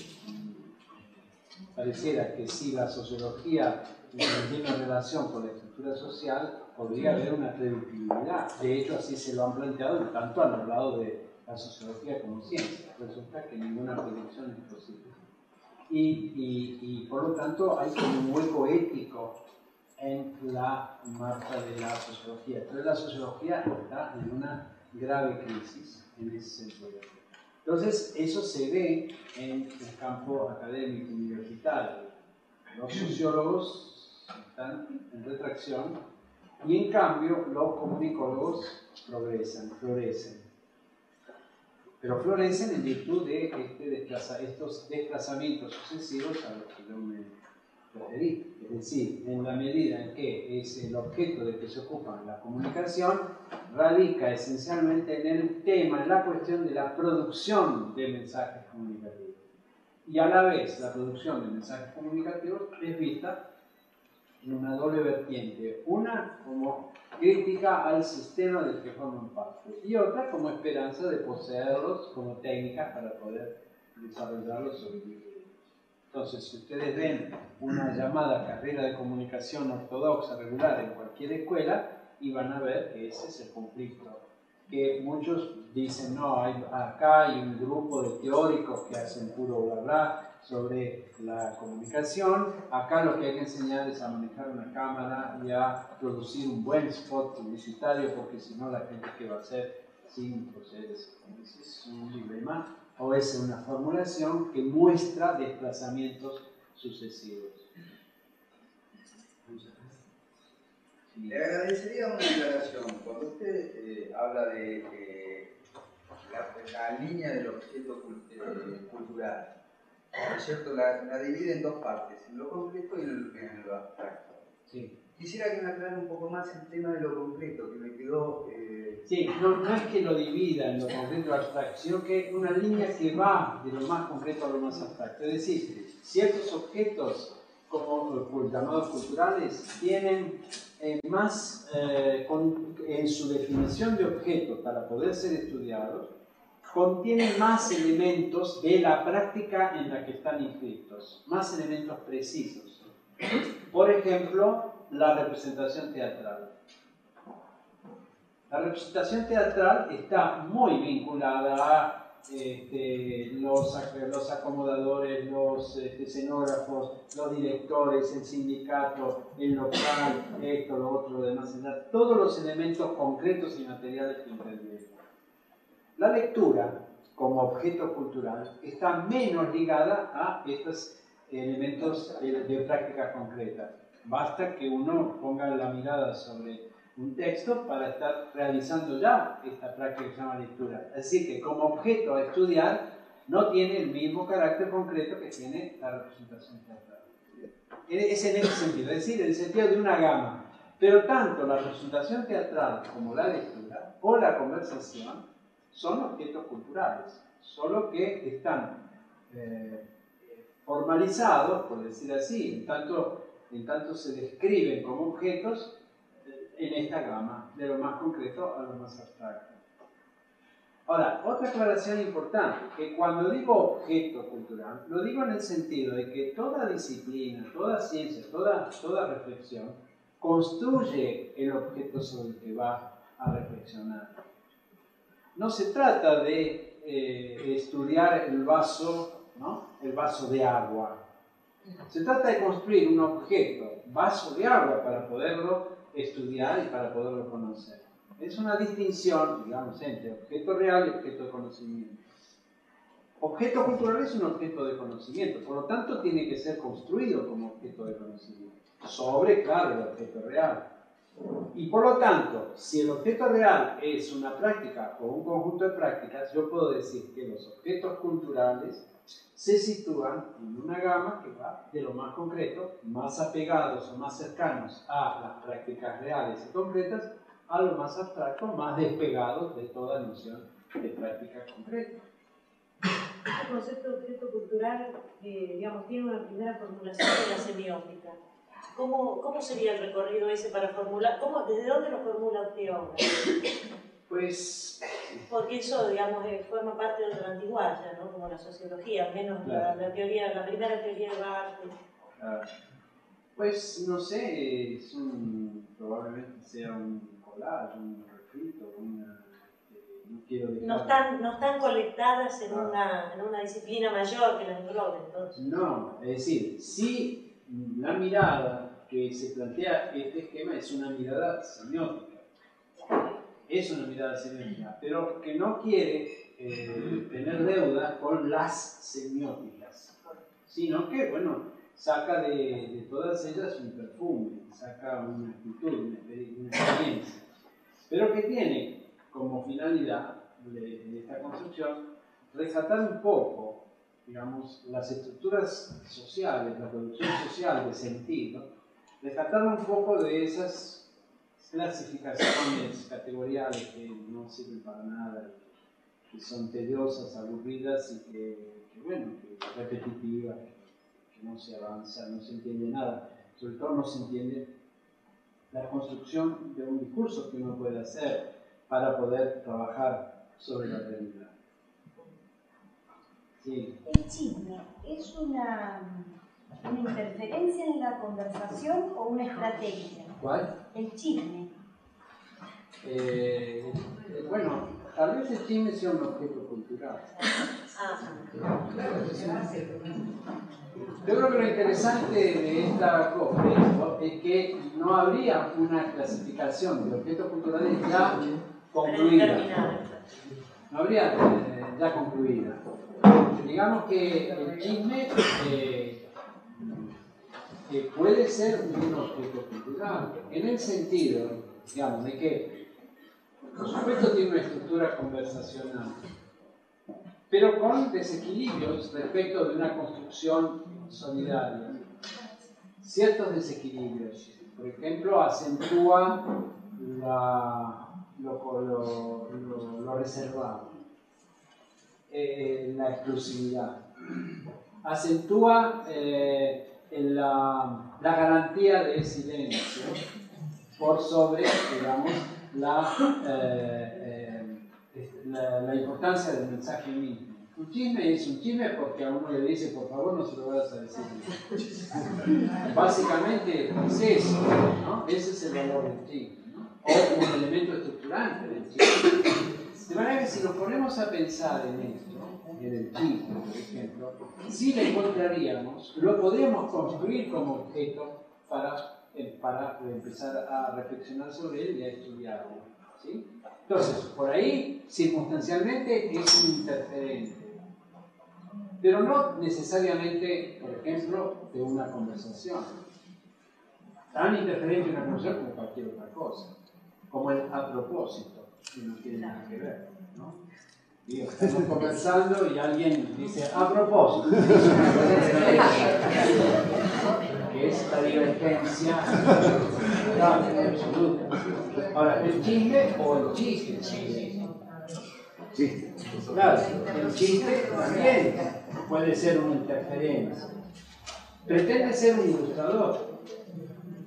pareciera que si la sociología tiene una relación con la estructura social, podría haber una predictibilidad. De hecho, así se lo han planteado, tanto han hablado de la sociología como ciencia. Resulta que ninguna predicción es posible. Y, y, y por lo tanto hay como un hueco ético en la marcha de la sociología. Entonces la sociología está en una grave crisis en ese sentido. Entonces eso se ve en el campo académico universitario. Los sociólogos están en retracción y en cambio los comunicólogos progresan, florecen. Pero florecen en virtud de este estos desplazamientos sucesivos a los que yo me es decir, en la medida en que es el objeto de que se ocupa la comunicación, radica esencialmente en el tema, en la cuestión de la producción de mensajes comunicativos. Y a la vez, la producción de mensajes comunicativos es vista en una doble vertiente. Una como crítica al sistema del que forman parte y otra como esperanza de poseerlos como técnicas para poder desarrollarlos sobre entonces, si ustedes ven una llamada carrera de comunicación ortodoxa regular en cualquier escuela, y van a ver que ese es el conflicto. Que muchos dicen, no, acá hay un grupo de teóricos que hacen puro bla bla sobre la comunicación, acá lo que hay que enseñar es a manejar una cámara y a producir un buen spot publicitario, porque si no la gente que va a hacer sin proceder. Es un dilema o es una formulación que muestra desplazamientos sucesivos. Le agradecería una aclaración. Cuando usted eh, habla de eh, la, línea del objeto eh, cultural, ¿no cierto? La, divide en dos partes, en lo concreto y en lo abstracto. Sí. Quisiera que me aclare un poco más el tema de lo concreto, que me quedó... Eh... Sí, no, no, es que lo divida en lo concreto abstracto, sino que una línea que va de lo más concreto a lo más abstracto. Es decir, ciertos objetos, como llamados culturales, tienen eh, más, eh, con, en su definición de objeto para poder ser estudiados, contienen más elementos de la práctica en la que están inscritos, más elementos precisos. Por ejemplo, la representación teatral. La representación teatral está muy vinculada a este, los, los, acomodadores, los este, escenógrafos, los directores, el sindicato, el local, esto, lo otro, lo demás, todos los elementos concretos y materiales que intervienen. La lectura, como objeto cultural, está menos ligada a estos elementos de, de práctica concreta. Basta que uno ponga la mirada sobre un texto para estar realizando ya esta práctica que se llama lectura. Así que como objeto a estudiar, no tiene el mismo carácter concreto que tiene la representación teatral. Es en ese sentido, es decir, en el sentido de una gama. Pero tanto la representación teatral como la lectura o la conversación son objetos culturales, solo que están eh, formalizados, por decir así, en tanto, en tanto se describen como objetos eh, en esta gama, de lo más concreto a lo más abstracto. Ahora, otra aclaración importante, que cuando digo objeto cultural, lo digo en el sentido de que toda disciplina, toda ciencia, toda, toda reflexión construye el objeto sobre el que va a reflexionar. No se trata de eh, estudiar el vaso, ¿no? el vaso de agua. Se trata de construir un objeto, vaso de agua, para poderlo estudiar y para poderlo conocer. Es una distinción, digamos, entre objeto real y objeto de conocimiento. Objeto cultural es un objeto de conocimiento, por lo tanto tiene que ser construido como objeto de conocimiento, sobre, claro, el objeto real. Y por lo tanto, si el objeto real es una práctica o un conjunto de prácticas, yo puedo decir que los objetos culturales se sitúan en una gama que va de lo más concreto, más apegados o más cercanos a las prácticas reales y concretas, a lo más abstracto, más despegado de toda noción de práctica concreta. El concepto de objeto cultural, eh, digamos, tiene una primera formulación de la semiótica. ¿Cómo, ¿Cómo, sería el recorrido ese para formular? ¿Cómo, ¿Desde dónde lo formula usted ahora? Pues... Porque eso, digamos, eh, forma parte de otra antiguaya, ¿no? Como la sociología, menos la, la, teoría, la primera teoría de arte. Pues, no sé, es un, probablemente sea un un refrito, una, eh, no quiero No están, no están colectadas en, una, en una disciplina mayor que las englobe, entonces. No, es decir, si la mirada que se plantea este esquema es una mirada semiótica. Es una mirada semiótica, pero que no quiere eh, tener deuda con las semióticas, sino que, bueno, saca de, de, todas ellas un perfume, saca una actitud, una experiencia pero que tiene como finalidad de, esta construcción resaltar un poco, digamos, las estructuras sociales, la producción social de sentido, rescatar un poco de esas clasificaciones categoriales que no sirven para nada, que son tediosas, aburridas y que, bueno, que repetitivas, que no se avanza, no se entiende nada, sobre todo no se entiende la construcción de un discurso que uno puede hacer para poder trabajar sobre la realidad. ¿El chisme es una, una interferencia en la conversación o una estrategia? ¿Cuál? El chisme. Eh, bueno, tal vez el chisme sea un objeto cultural. Yo creo que lo interesante de esta cosa es que no habría una clasificación de objetos culturales ya concluida. No habría eh, ya concluida. Digamos que el chisme eh, eh, puede ser un objeto cultural, en el sentido, digamos, de que, por supuesto, tiene una estructura conversacional, pero con desequilibrios respecto de una construcción solidaria. Ciertos desequilibrios por ejemplo, acentúa lo, reservado, eh, la exclusividad. Acentúa eh, la, garantía de silencio por sobre, digamos, la, eh, la importancia del mensaje mismo. Un chisme es un chisme porque a uno le dice, por favor, no se lo vayas a decir. Básicamente es eso, ¿no? Ese es el valor del chisme, ¿no? O un elemento estructurante del chisme. De manera que si nos ponemos a pensar en esto, en el chisme, por ejemplo, sí le encontraríamos, lo podríamos construir como objeto para, eh, para empezar a reflexionar sobre él y a estudiarlo. ¿sí? Entonces, por ahí, circunstancialmente, es un interferente pero no necesariamente, por ejemplo, de una conversación. Tan interferente una conversación como cualquier otra cosa, como el a propósito, que no tiene nada que ver. ¿no? Estamos conversando y alguien dice, a propósito, es la divergencia absoluta. Ahora, el chisme o el chiste. Chiste. Claro, el chiste también puede ser una interferencia. Pretende ser un ilustrador.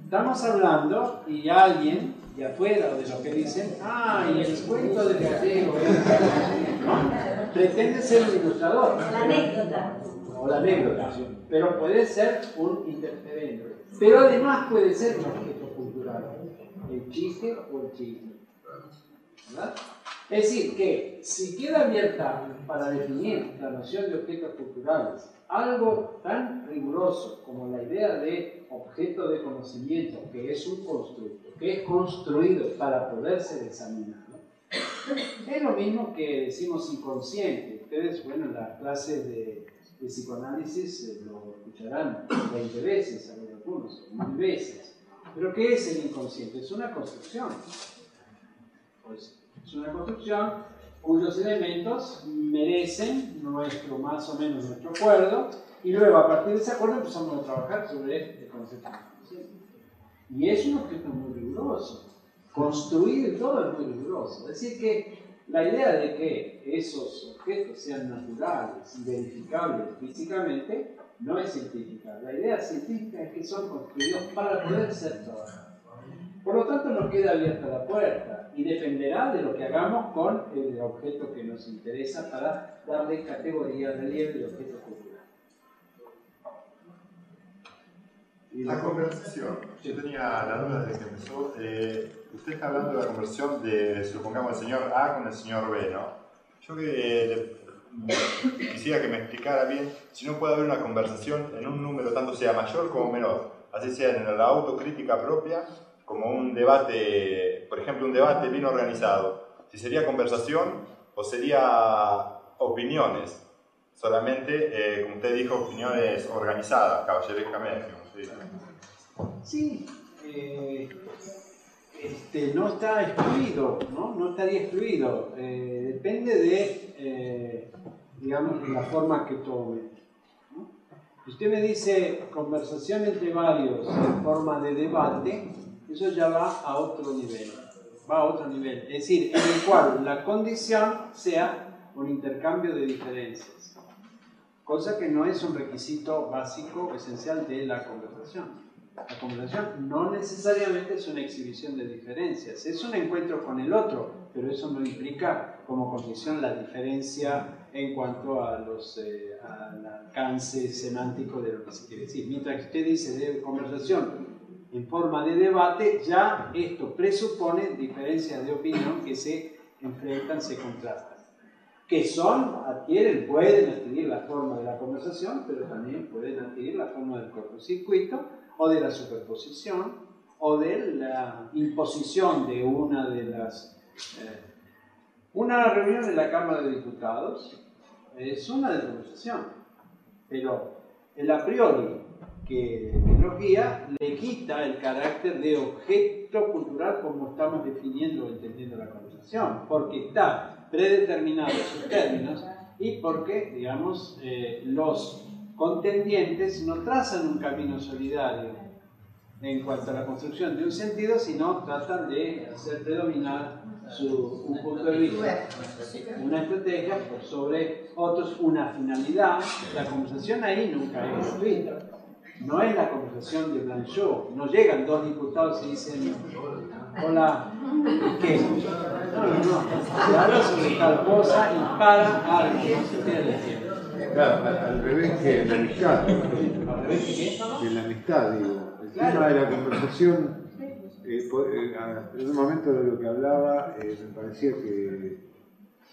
Estamos hablando y alguien de afuera o de lo que dicen, ah, y el cuento de gallego, ¿no? pretende ser un ilustrador. La anécdota. O la anécdota, pero puede ser un interferente. Pero además puede ser un objeto cultural, el chiste o el chisme. Es decir, que si queda abierta para definir la noción de objetos culturales algo tan riguroso como la idea de objeto de conocimiento, que es un constructo, que es construido para poderse examinar, es lo mismo que decimos inconsciente. Ustedes, bueno, en las clases de, psicoanálisis eh, lo escucharán 20 veces, algunos, mil veces. Pero ¿qué es el inconsciente? Es una construcción. Pues, es una construcción cuyos elementos merecen nuestro, más o menos nuestro acuerdo, y luego a partir de ese acuerdo empezamos a trabajar sobre este concepto. Y es un objeto muy riguroso. Construir todo es muy riguroso. Es decir, que la idea de que esos objetos sean naturales y verificables físicamente no es científica. La idea científica es que son construidos para poder ser trabajados. Por lo tanto, nos queda abierta la puerta y dependerá de lo que hagamos con el objeto que nos interesa para darle categoría, relieve de objeto cultural. Y la conversación, yo tenía la duda desde que empezó, eh, usted está hablando de la conversión de, supongamos, el señor A con el señor B, ¿no? Yo que quisiera que me explicara bien si no puede haber una conversación en un número tanto sea mayor como menor, así sea en la autocrítica propia como un debate, por ejemplo, un debate bien organizado. Si sería conversación o sería opiniones, solamente, eh, como usted dijo, opiniones organizadas, caballerescamente. Sí, eh, este, no está excluido, ¿no? No estaría excluido. Eh, depende de, digamos, la forma que tome. Usted me dice conversación entre varios en forma de debate, eso ya va a otro nivel, va a otro nivel, es decir, en el cual la condición sea un intercambio de diferencias, cosa que no es un requisito básico, esencial de la conversación. La conversación no necesariamente es una exhibición de diferencias, es un encuentro con el otro, pero eso no implica como condición la diferencia en cuanto a los, eh, al alcance semántico de lo que se quiere decir. Mientras que usted dice de conversación en forma de debate, ya esto presupone diferencias de opinión que se enfrentan, se contrastan. Que son, adquieren, pueden adquirir la forma de la conversación, pero también pueden adquirir la forma del cortocircuito o de la superposición o de la imposición de una de las... Eh, una reunión en la Cámara de Diputados es una de conversación, pero el a priori que, nos guía le quita el carácter de objeto cultural como estamos definiendo o entendiendo la conversación, porque está predeterminado sus términos y porque, digamos, eh, los contendientes no trazan un camino solidario en cuanto a la construcción de un sentido, sino tratan de hacer predominar su, un punto de vista, una estrategia sobre otros, una finalidad. La conversación ahí nunca es gratuita no es la conversación de Blanchot. No llegan dos diputados y dicen, hola, ¿qué? No, no, no. Habla sobre tal cosa y para algo, Claro, al revés que en la amistad. ¿Al revés que qué? En la amistad, digo. El tema de la conversación, eh, eh, en un momento de lo que hablaba, eh, me parecía que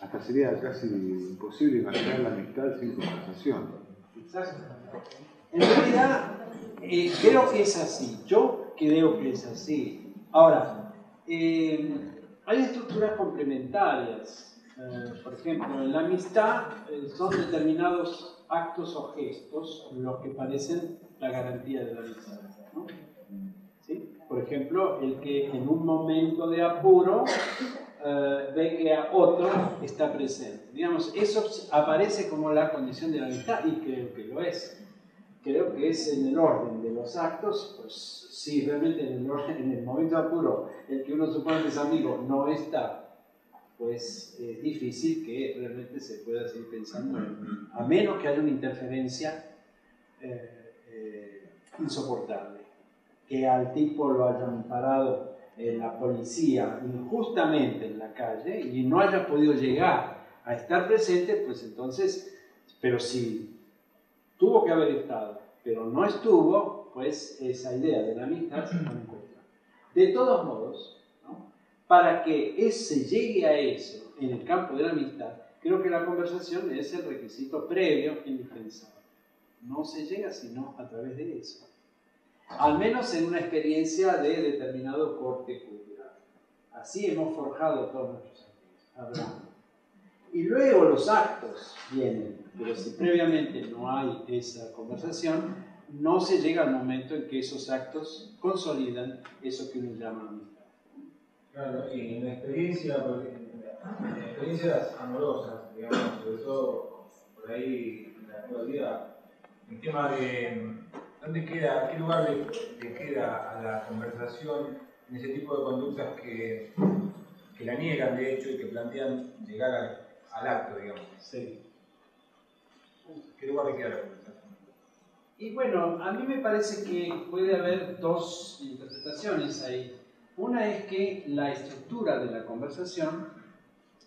hasta sería casi imposible imaginar la amistad sin conversación. Exacto. En realidad, eh, creo que es así. Yo creo que es así. Ahora, eh, hay estructuras complementarias. Eh, por ejemplo, en la amistad son determinados actos o gestos los que parecen la garantía de la amistad. ¿Sí? Por ejemplo, el que en un momento de apuro ve que a otro está presente. digamos, eso aparece como la condición de la amistad y creo que lo es. Creo que es en el orden de los actos, pues sí, realmente en el, orden, en el momento apuro, el que uno supone que es amigo no está, pues es difícil que realmente se pueda seguir pensando, a menos que haya una interferencia eh, eh, insoportable, que al tipo lo hayan parado en la policía injustamente en la calle y no haya podido llegar a estar presente, pues entonces, pero si tuvo que haber estado, pero no estuvo, pues esa idea de la amistad se no encuentra. De todos modos, para que se llegue a eso en el campo de la amistad, creo que la conversación es el requisito previo indispensable. No se llega sino a través de eso. Al menos en una experiencia de determinado corte cultural. Así hemos forjado todos nuestros amigos, Y luego los actos vienen, pero si previamente no hay esa conversación, no se llega al momento en que esos actos consolidan eso que uno llama amistad. Claro, y en experiencia, en experiencias amorosas, digamos, sobre todo por ahí en la actualidad, el tema de dónde queda, qué lugar le, queda a la conversación en ese tipo de conductas que, que la niegan, de hecho, y que plantean llegar al, acto, digamos. Sí. ¿Qué lugar le queda la conversación? Y bueno, a mí me parece que puede haber dos interpretaciones ahí. Una es que la estructura de la conversación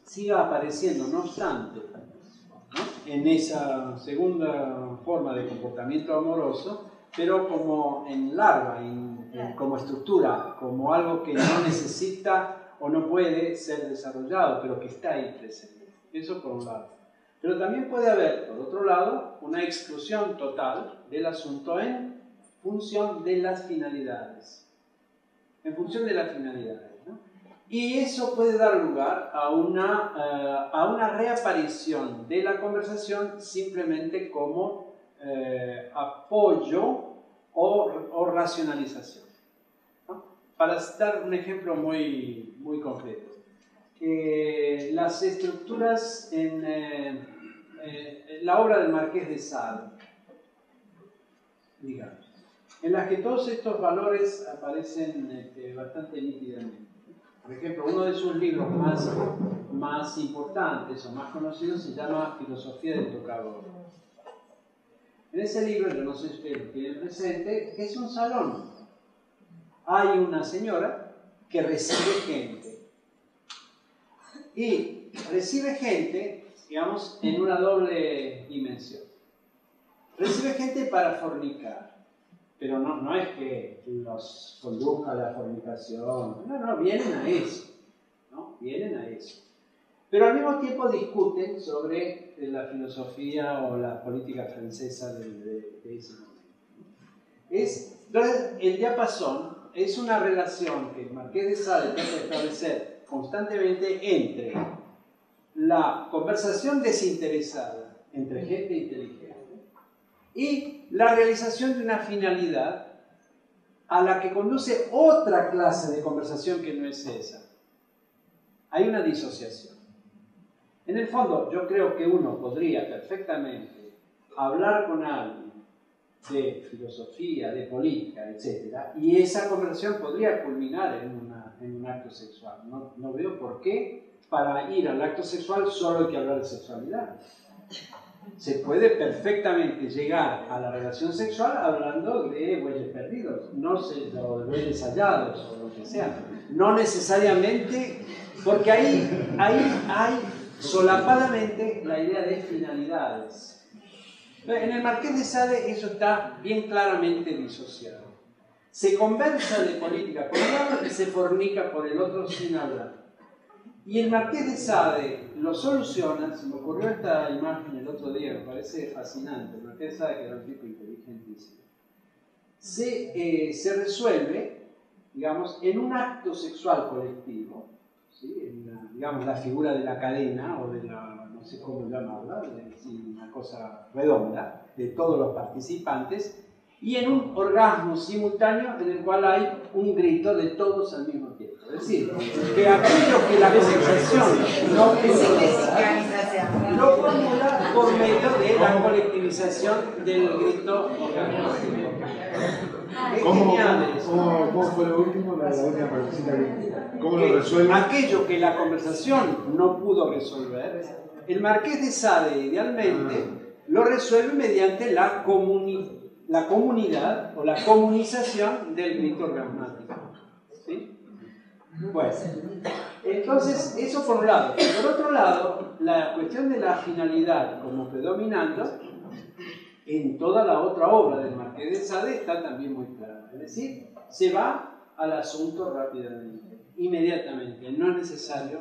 siga apareciendo, no obstante, en esa segunda forma de comportamiento amoroso, pero como en larva, como estructura, como algo que no necesita o no puede ser desarrollado, pero que está ahí presente. Eso por un lado. Pero también puede haber, por otro lado, una exclusión total del asunto en función de las finalidades en función de las finalidades. Y eso puede dar lugar a una, eh, a una reaparición de la conversación simplemente como eh, apoyo o, racionalización. Para dar un ejemplo muy, muy concreto, las estructuras en eh, la obra del Marqués de Sade, digamos, en las que todos estos valores aparecen este, bastante nítidamente. Por ejemplo, uno de sus libros más, más importantes o más conocidos se llama Filosofía del Tocador. En ese libro, yo no sé si usted lo tiene presente, es un salón. Hay una señora que recibe gente. Y recibe gente, digamos, en una doble dimensión. Recibe gente para fornicar pero no, no es que los conduzca a la fornicación, no, no, vienen a eso, ¿no? Vienen a eso. Pero al mismo tiempo discuten sobre eh, la filosofía o la política francesa de, ese momento. Es, entonces, el diapasón es una relación que el Marqués de Sade trata de establecer constantemente entre la conversación desinteresada entre gente inteligente y la realización de una finalidad a la que conduce otra clase de conversación que no es esa. Hay una disociación. En el fondo, yo creo que uno podría perfectamente hablar con alguien de filosofía, de política, etc. Y esa conversación podría culminar en, un acto sexual. No, no veo por qué para ir al acto sexual solo hay que hablar de sexualidad se puede perfectamente llegar a la relación sexual hablando de bueyes perdidos, no sé, o de bueyes hallados o lo que sea. No necesariamente, porque ahí, ahí hay solapadamente la idea de finalidades. En el Marqués de Sade eso está bien claramente disociado. Se conversa de política por un lado y se fornica por el otro sin hablar. Y el Marqués de Sade lo soluciona, se me ocurrió esta imagen el otro día, me parece fascinante, el Marqués de Sade, que era un tipo inteligentísimo, se, eh, se resuelve, digamos, en un acto sexual colectivo, la, digamos, la figura de la cadena o de la, no sé cómo llamarla, de, una cosa redonda, de todos los participantes, y en un orgasmo simultáneo en el cual hay un grito de todos al mismo tiempo. Es decir, que aquello que la conversación no pudo lo formula por medio de la colectivización del grito ¿Cómo, cómo, cómo fue lo último? La, la última que- ¿Cómo lo resuelve? aquello que la conversación no pudo resolver, el marqués de Sade idealmente lo resuelve mediante la, comuni- la comunidad o la comunización del grito orgasmático. ¿Sí? Bueno, entonces eso por un lado. Por otro lado, la cuestión de la finalidad como predominando en toda la otra obra del Marqués de Sade está también muy clara. Es decir, se va al asunto rápidamente, inmediatamente, no es necesario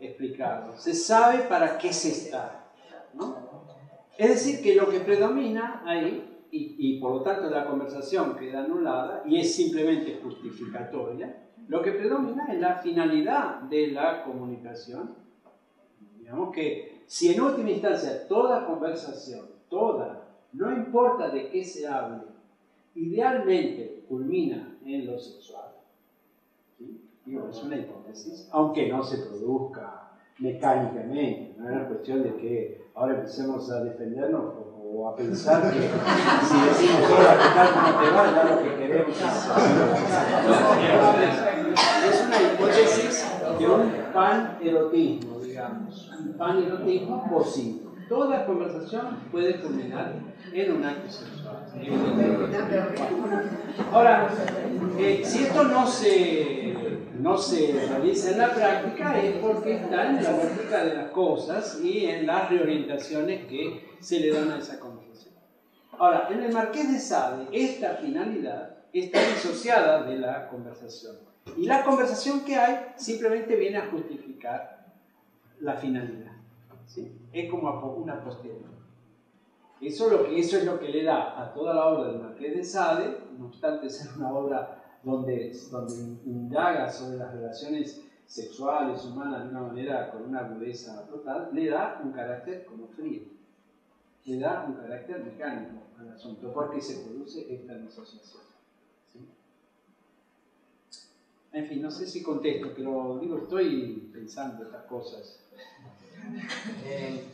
explicarlo. Se sabe para qué se está. ¿no? Es decir, que lo que predomina ahí, y, y por lo tanto la conversación queda anulada y es simplemente justificatoria, lo que predomina es la finalidad de la comunicación. Digamos que si en última instancia toda conversación, toda, no importa de qué se hable, idealmente culmina en lo sexual. ¿sí? Digo, es una hipótesis, aunque no se produzca mecánicamente, no es una cuestión de que ahora empecemos a defendernos o, a pensar que si decimos hola, ¿qué tal? ¿Cómo te va? Ya lo que queremos es, es una hipótesis de un panerotismo, digamos, un panerotismo posible. Toda conversación puede culminar en un acto sexual. Ahora, eh, si esto no se, no se realiza en la práctica es porque está en la lógica de las cosas y en las reorientaciones que se le dan a esa conversación. Ahora, en el Marqués de Sade, esta finalidad está disociada de la conversación. Y la conversación que hay simplemente viene a justificar la finalidad. ¿sí? Es como una posterior. Eso, es lo que, eso es lo que le da a toda la obra del Marqués de Sade, no obstante ser una obra donde, donde indaga sobre las relaciones sexuales humanas de una manera con una agudeza total, le da un carácter como frío, le da un carácter mecánico al asunto, porque se produce esta disociación. ¿sí? En fin, no sé si contesto, pero digo, estoy pensando estas cosas. Eh,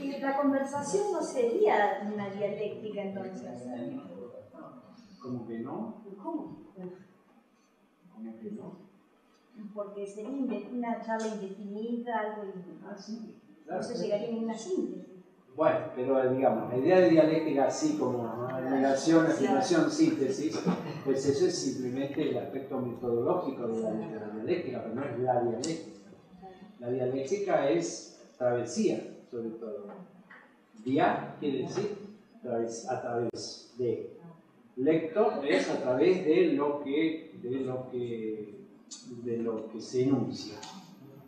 Y la conversación no sería una dialéctica entonces. ¿Cómo que no? ¿Cómo? ¿Cómo que no? Porque sería una charla indefinida, algo indefinito. Ah, sí. Claro. llegaría a ninguna síntesis. Bueno, pero digamos, la idea de dialéctica así como negación, afirmación, síntesis, pues eso es simplemente el aspecto metodológico de la, de la dialéctica, pero no es la dialéctica. La dialéctica es travesía, sobre todo. Dia quiere decir a través de. Lecto es a través de lo que, de lo que, de lo que se enuncia.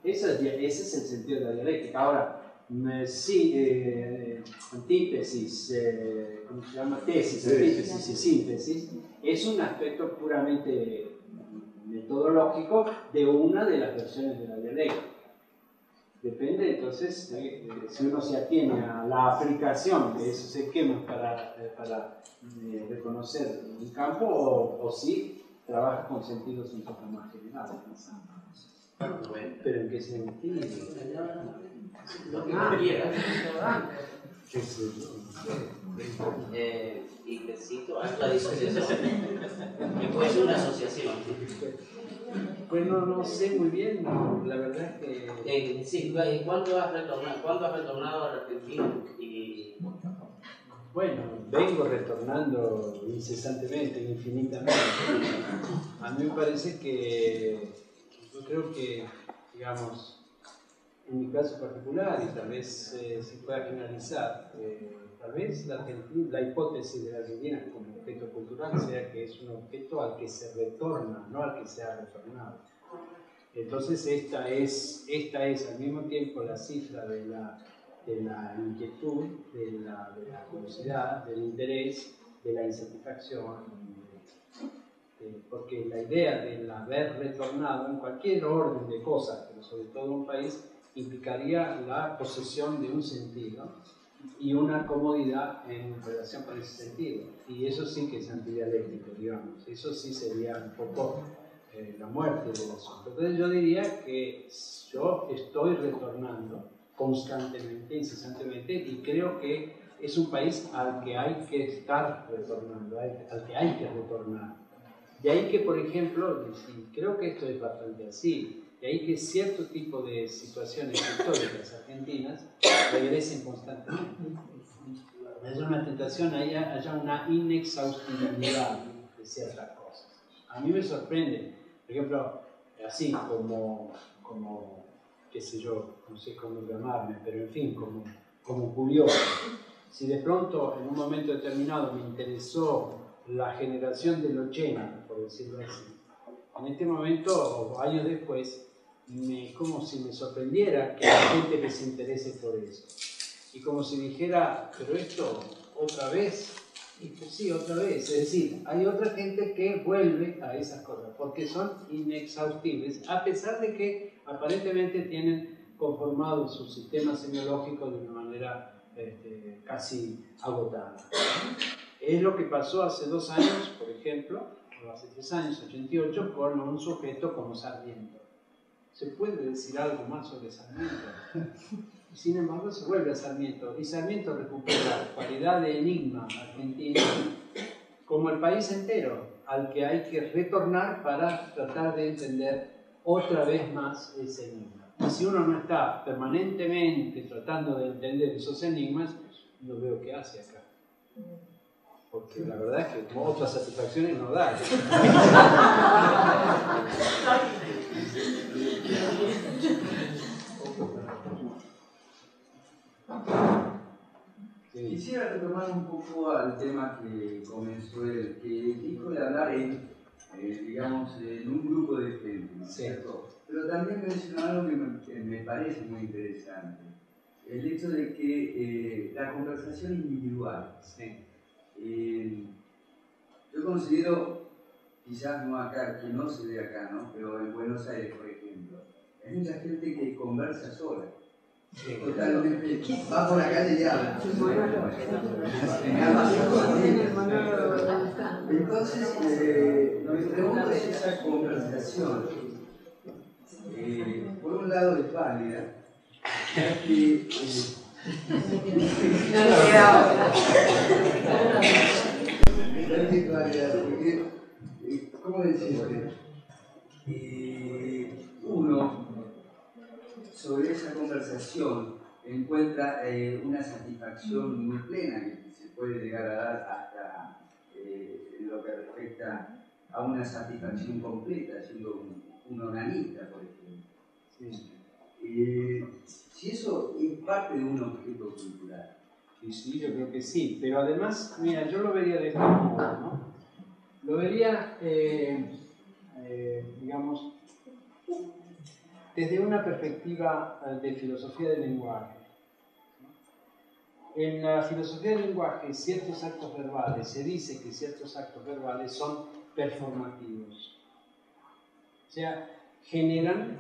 Eso es ese es el sentido de la dialéctica. Ahora, me- sí, eh, antítesis, eh, ¿cómo se llama? Tesis, Sí. antítesis y síntesis, es un aspecto puramente metodológico de una de las versiones de la dialéctica. Depende entonces de, de si uno se atiene a la aplicación de esos esquemas para, eh, para eh, reconocer un campo o, o si trabaja con sentidos un poco más generales. Pero en qué sentido? Lo que. Eh, y que cito, haz la disociación. Que puede ser una asociación. Pues no, no sé muy bien, la verdad es que... Eh, sí, ¿y ¿cuándo has retornado, ¿cuándo has retornado a Argentina? Y, Bueno, vengo retornando incesantemente, infinitamente. A mí me parece que yo creo que, digamos, en mi caso particular, y tal vez eh, se pueda generalizar, eh, tal vez la, la hipótesis de la Argentina como objeto cultural sea que es un objeto al que se retorna, no al que se ha retornado. Entonces esta es, esta es al mismo tiempo la cifra de la, de la inquietud, de la, de la curiosidad, del interés, de la insatisfacción, eh, porque la idea del haber retornado en cualquier orden de cosas, pero sobre todo en un país, implicaría la posesión de un sentido y una comodidad en relación con ese sentido. Y eso sí que es antidialéctico, digamos. Eso sí sería un poco eh, la muerte del asunto. Entonces yo diría que yo estoy retornando constantemente, incesantemente, y creo que es un país al que hay que estar retornando, al que hay que retornar. De ahí que, por ejemplo, creo que esto es bastante así, de ahí que cierto tipo de situaciones históricas argentinas regresen constantemente. Es una tentación, haya, haya una inexhaustibilidad de ciertas cosas. A mí me sorprende, por ejemplo, así como, como qué sé yo, no sé cómo llamarme, pero en fin, como, como curioso. Si de pronto en un momento determinado me interesó la generación del 80, por decirlo así, en este momento, o años después, me, como si me sorprendiera que haya gente se interese por eso. Y como si dijera, pero esto otra vez, y pues sí, otra vez. Es decir, hay otra gente que vuelve a esas cosas, porque son inexhaustibles, a pesar de que aparentemente tienen conformado su sistema semiológico de una manera este, casi agotada. Es lo que pasó hace dos años, por ejemplo, o hace tres años, 88, con un sujeto como Sarmiento. ¿Se puede decir algo más sobre Sarmiento? Sin embargo, se vuelve a Sarmiento y Sarmiento recupera cualidad de enigma argentino como el país entero al que hay que retornar para tratar de entender otra vez más ese enigma. Y si uno no está permanentemente tratando de entender esos enigmas, no veo qué hace acá. Porque la verdad es que otras satisfacciones no da. Quisiera retomar un poco al tema que comenzó el que dijo de hablar en, eh, digamos, en un grupo de gente, ¿no es cierto? Pero también mencionó algo que me, parece muy interesante, el hecho de que eh, la conversación individual, eh, yo considero, quizás no acá, que no se ve acá, ¿no? pero en Buenos Aires, por ejemplo, hay mucha gente que conversa sola. Totalmente. Va por la calle y habla. Entonces, eh, me pregunto si esa conversación, eh, por un lado es válida, que. Eh, porque, eh, ¿cómo decirte? Eh, uno sobre esa conversación encuentra eh, una satisfacción muy plena que se puede llegar a dar hasta eh, en lo que respecta a una satisfacción completa, siendo un, un onanista, por ejemplo. Eh, si eso es parte de un objeto cultural. Sí, sí, yo creo que sí, pero además, mira, yo lo vería de esta ¿no? Lo vería, digamos, desde una perspectiva eh, de filosofía del lenguaje. En la filosofía del lenguaje, ciertos actos verbales, se dice que ciertos actos verbales son performativos. O sea, generan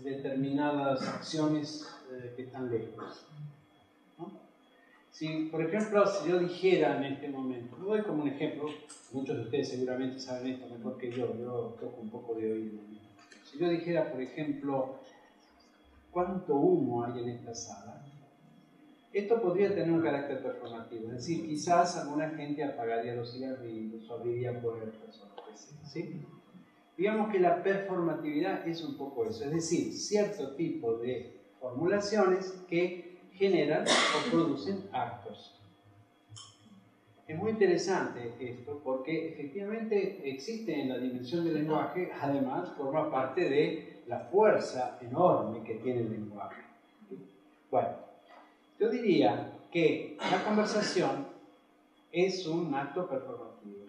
determinadas acciones eh, que están lejos. Si, por ejemplo, si yo dijera en este momento, lo doy como un ejemplo, muchos de ustedes seguramente saben esto mejor que yo, yo toco un poco de oído. Si yo dijera, por ejemplo, cuánto humo hay en esta sala, esto podría tener un carácter performativo. Es decir, quizás alguna gente apagaría los cigarrillos o abriría puertas o ¿sí? Digamos que la performatividad es un poco eso, es decir, cierto tipo de formulaciones que generan o producen actos. Es muy interesante esto porque efectivamente existe en la dimensión del lenguaje, además forma parte de la fuerza enorme que tiene el lenguaje. Bueno, yo diría que la conversación es un acto performativo.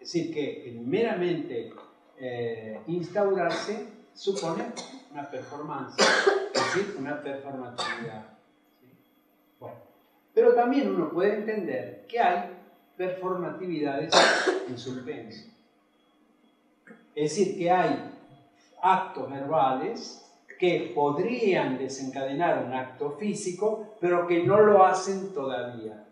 Es decir, que el meramente eh, instaurarse supone una performance, es decir, una performatividad. Pero también uno puede entender que hay performatividades en suspenso. Es decir, que hay actos verbales que podrían desencadenar un acto físico, pero que no lo hacen todavía.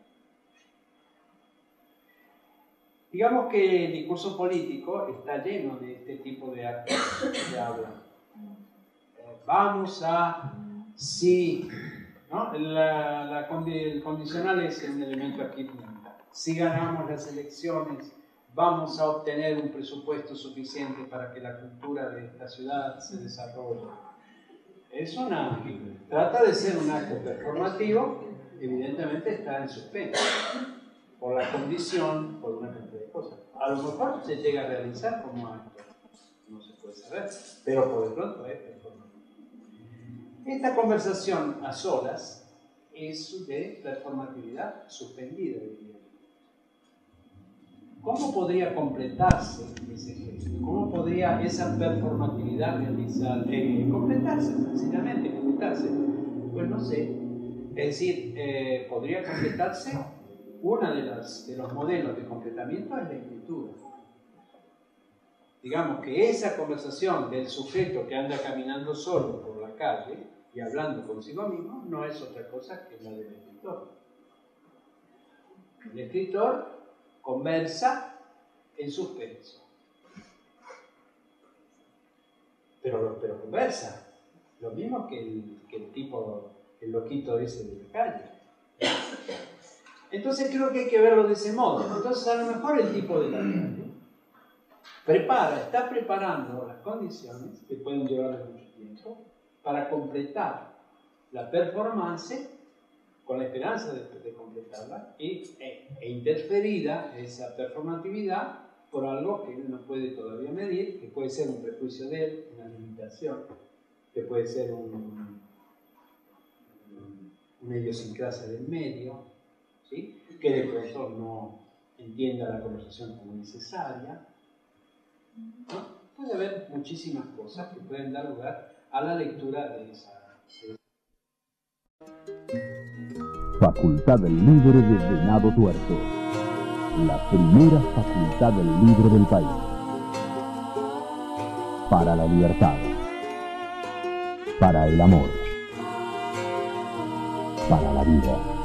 Digamos que el discurso político está lleno de este tipo de actos de habla. Eh, vamos a si ¿no? la, la condi- el condicional es un elemento aquí fundamental. Si ganamos las elecciones, vamos a obtener un presupuesto suficiente para que la cultura de esta ciudad se desarrolle. Es trata de ser un acto performativo, evidentemente está en suspenso, por la condición, por una cantidad de cosas. A lo mejor se llega a realizar como acto, no se puede saber, pero por de pronto performativo. Esta conversación a solas es de performatividad suspendida, diría. ¿Cómo podría completarse ese gesto? ¿Cómo podría esa performatividad realizar, eh, completarse, sencillamente completarse? Pues no sé. Es decir, eh, podría completarse, uno de, los modelos de completamiento es la escritura. Digamos que esa conversación del sujeto que anda caminando solo por la calle y hablando consigo mismo no es otra cosa que la del escritor. El escritor conversa en suspenso. Pero, pero conversa. Lo mismo que el, que el tipo, el loquito ese de la calle. Entonces creo que hay que verlo de ese modo. Entonces a lo mejor el tipo de la calle prepara, está preparando las condiciones que pueden llevarle mucho tiempo para completar la performance con la esperanza de, completarla y, e, e interferida esa performatividad por algo que uno no puede todavía medir, que puede ser un prejuicio de él, una limitación, que puede ser un, una idiosincrasia del medio, que de pronto no entienda la conversación como necesaria. Puede haber muchísimas cosas que pueden dar lugar a la lectura de esa, Facultad Libre de Venado Tuerto. La primera facultad libre del país. Para la libertad. Para el amor. Para la vida.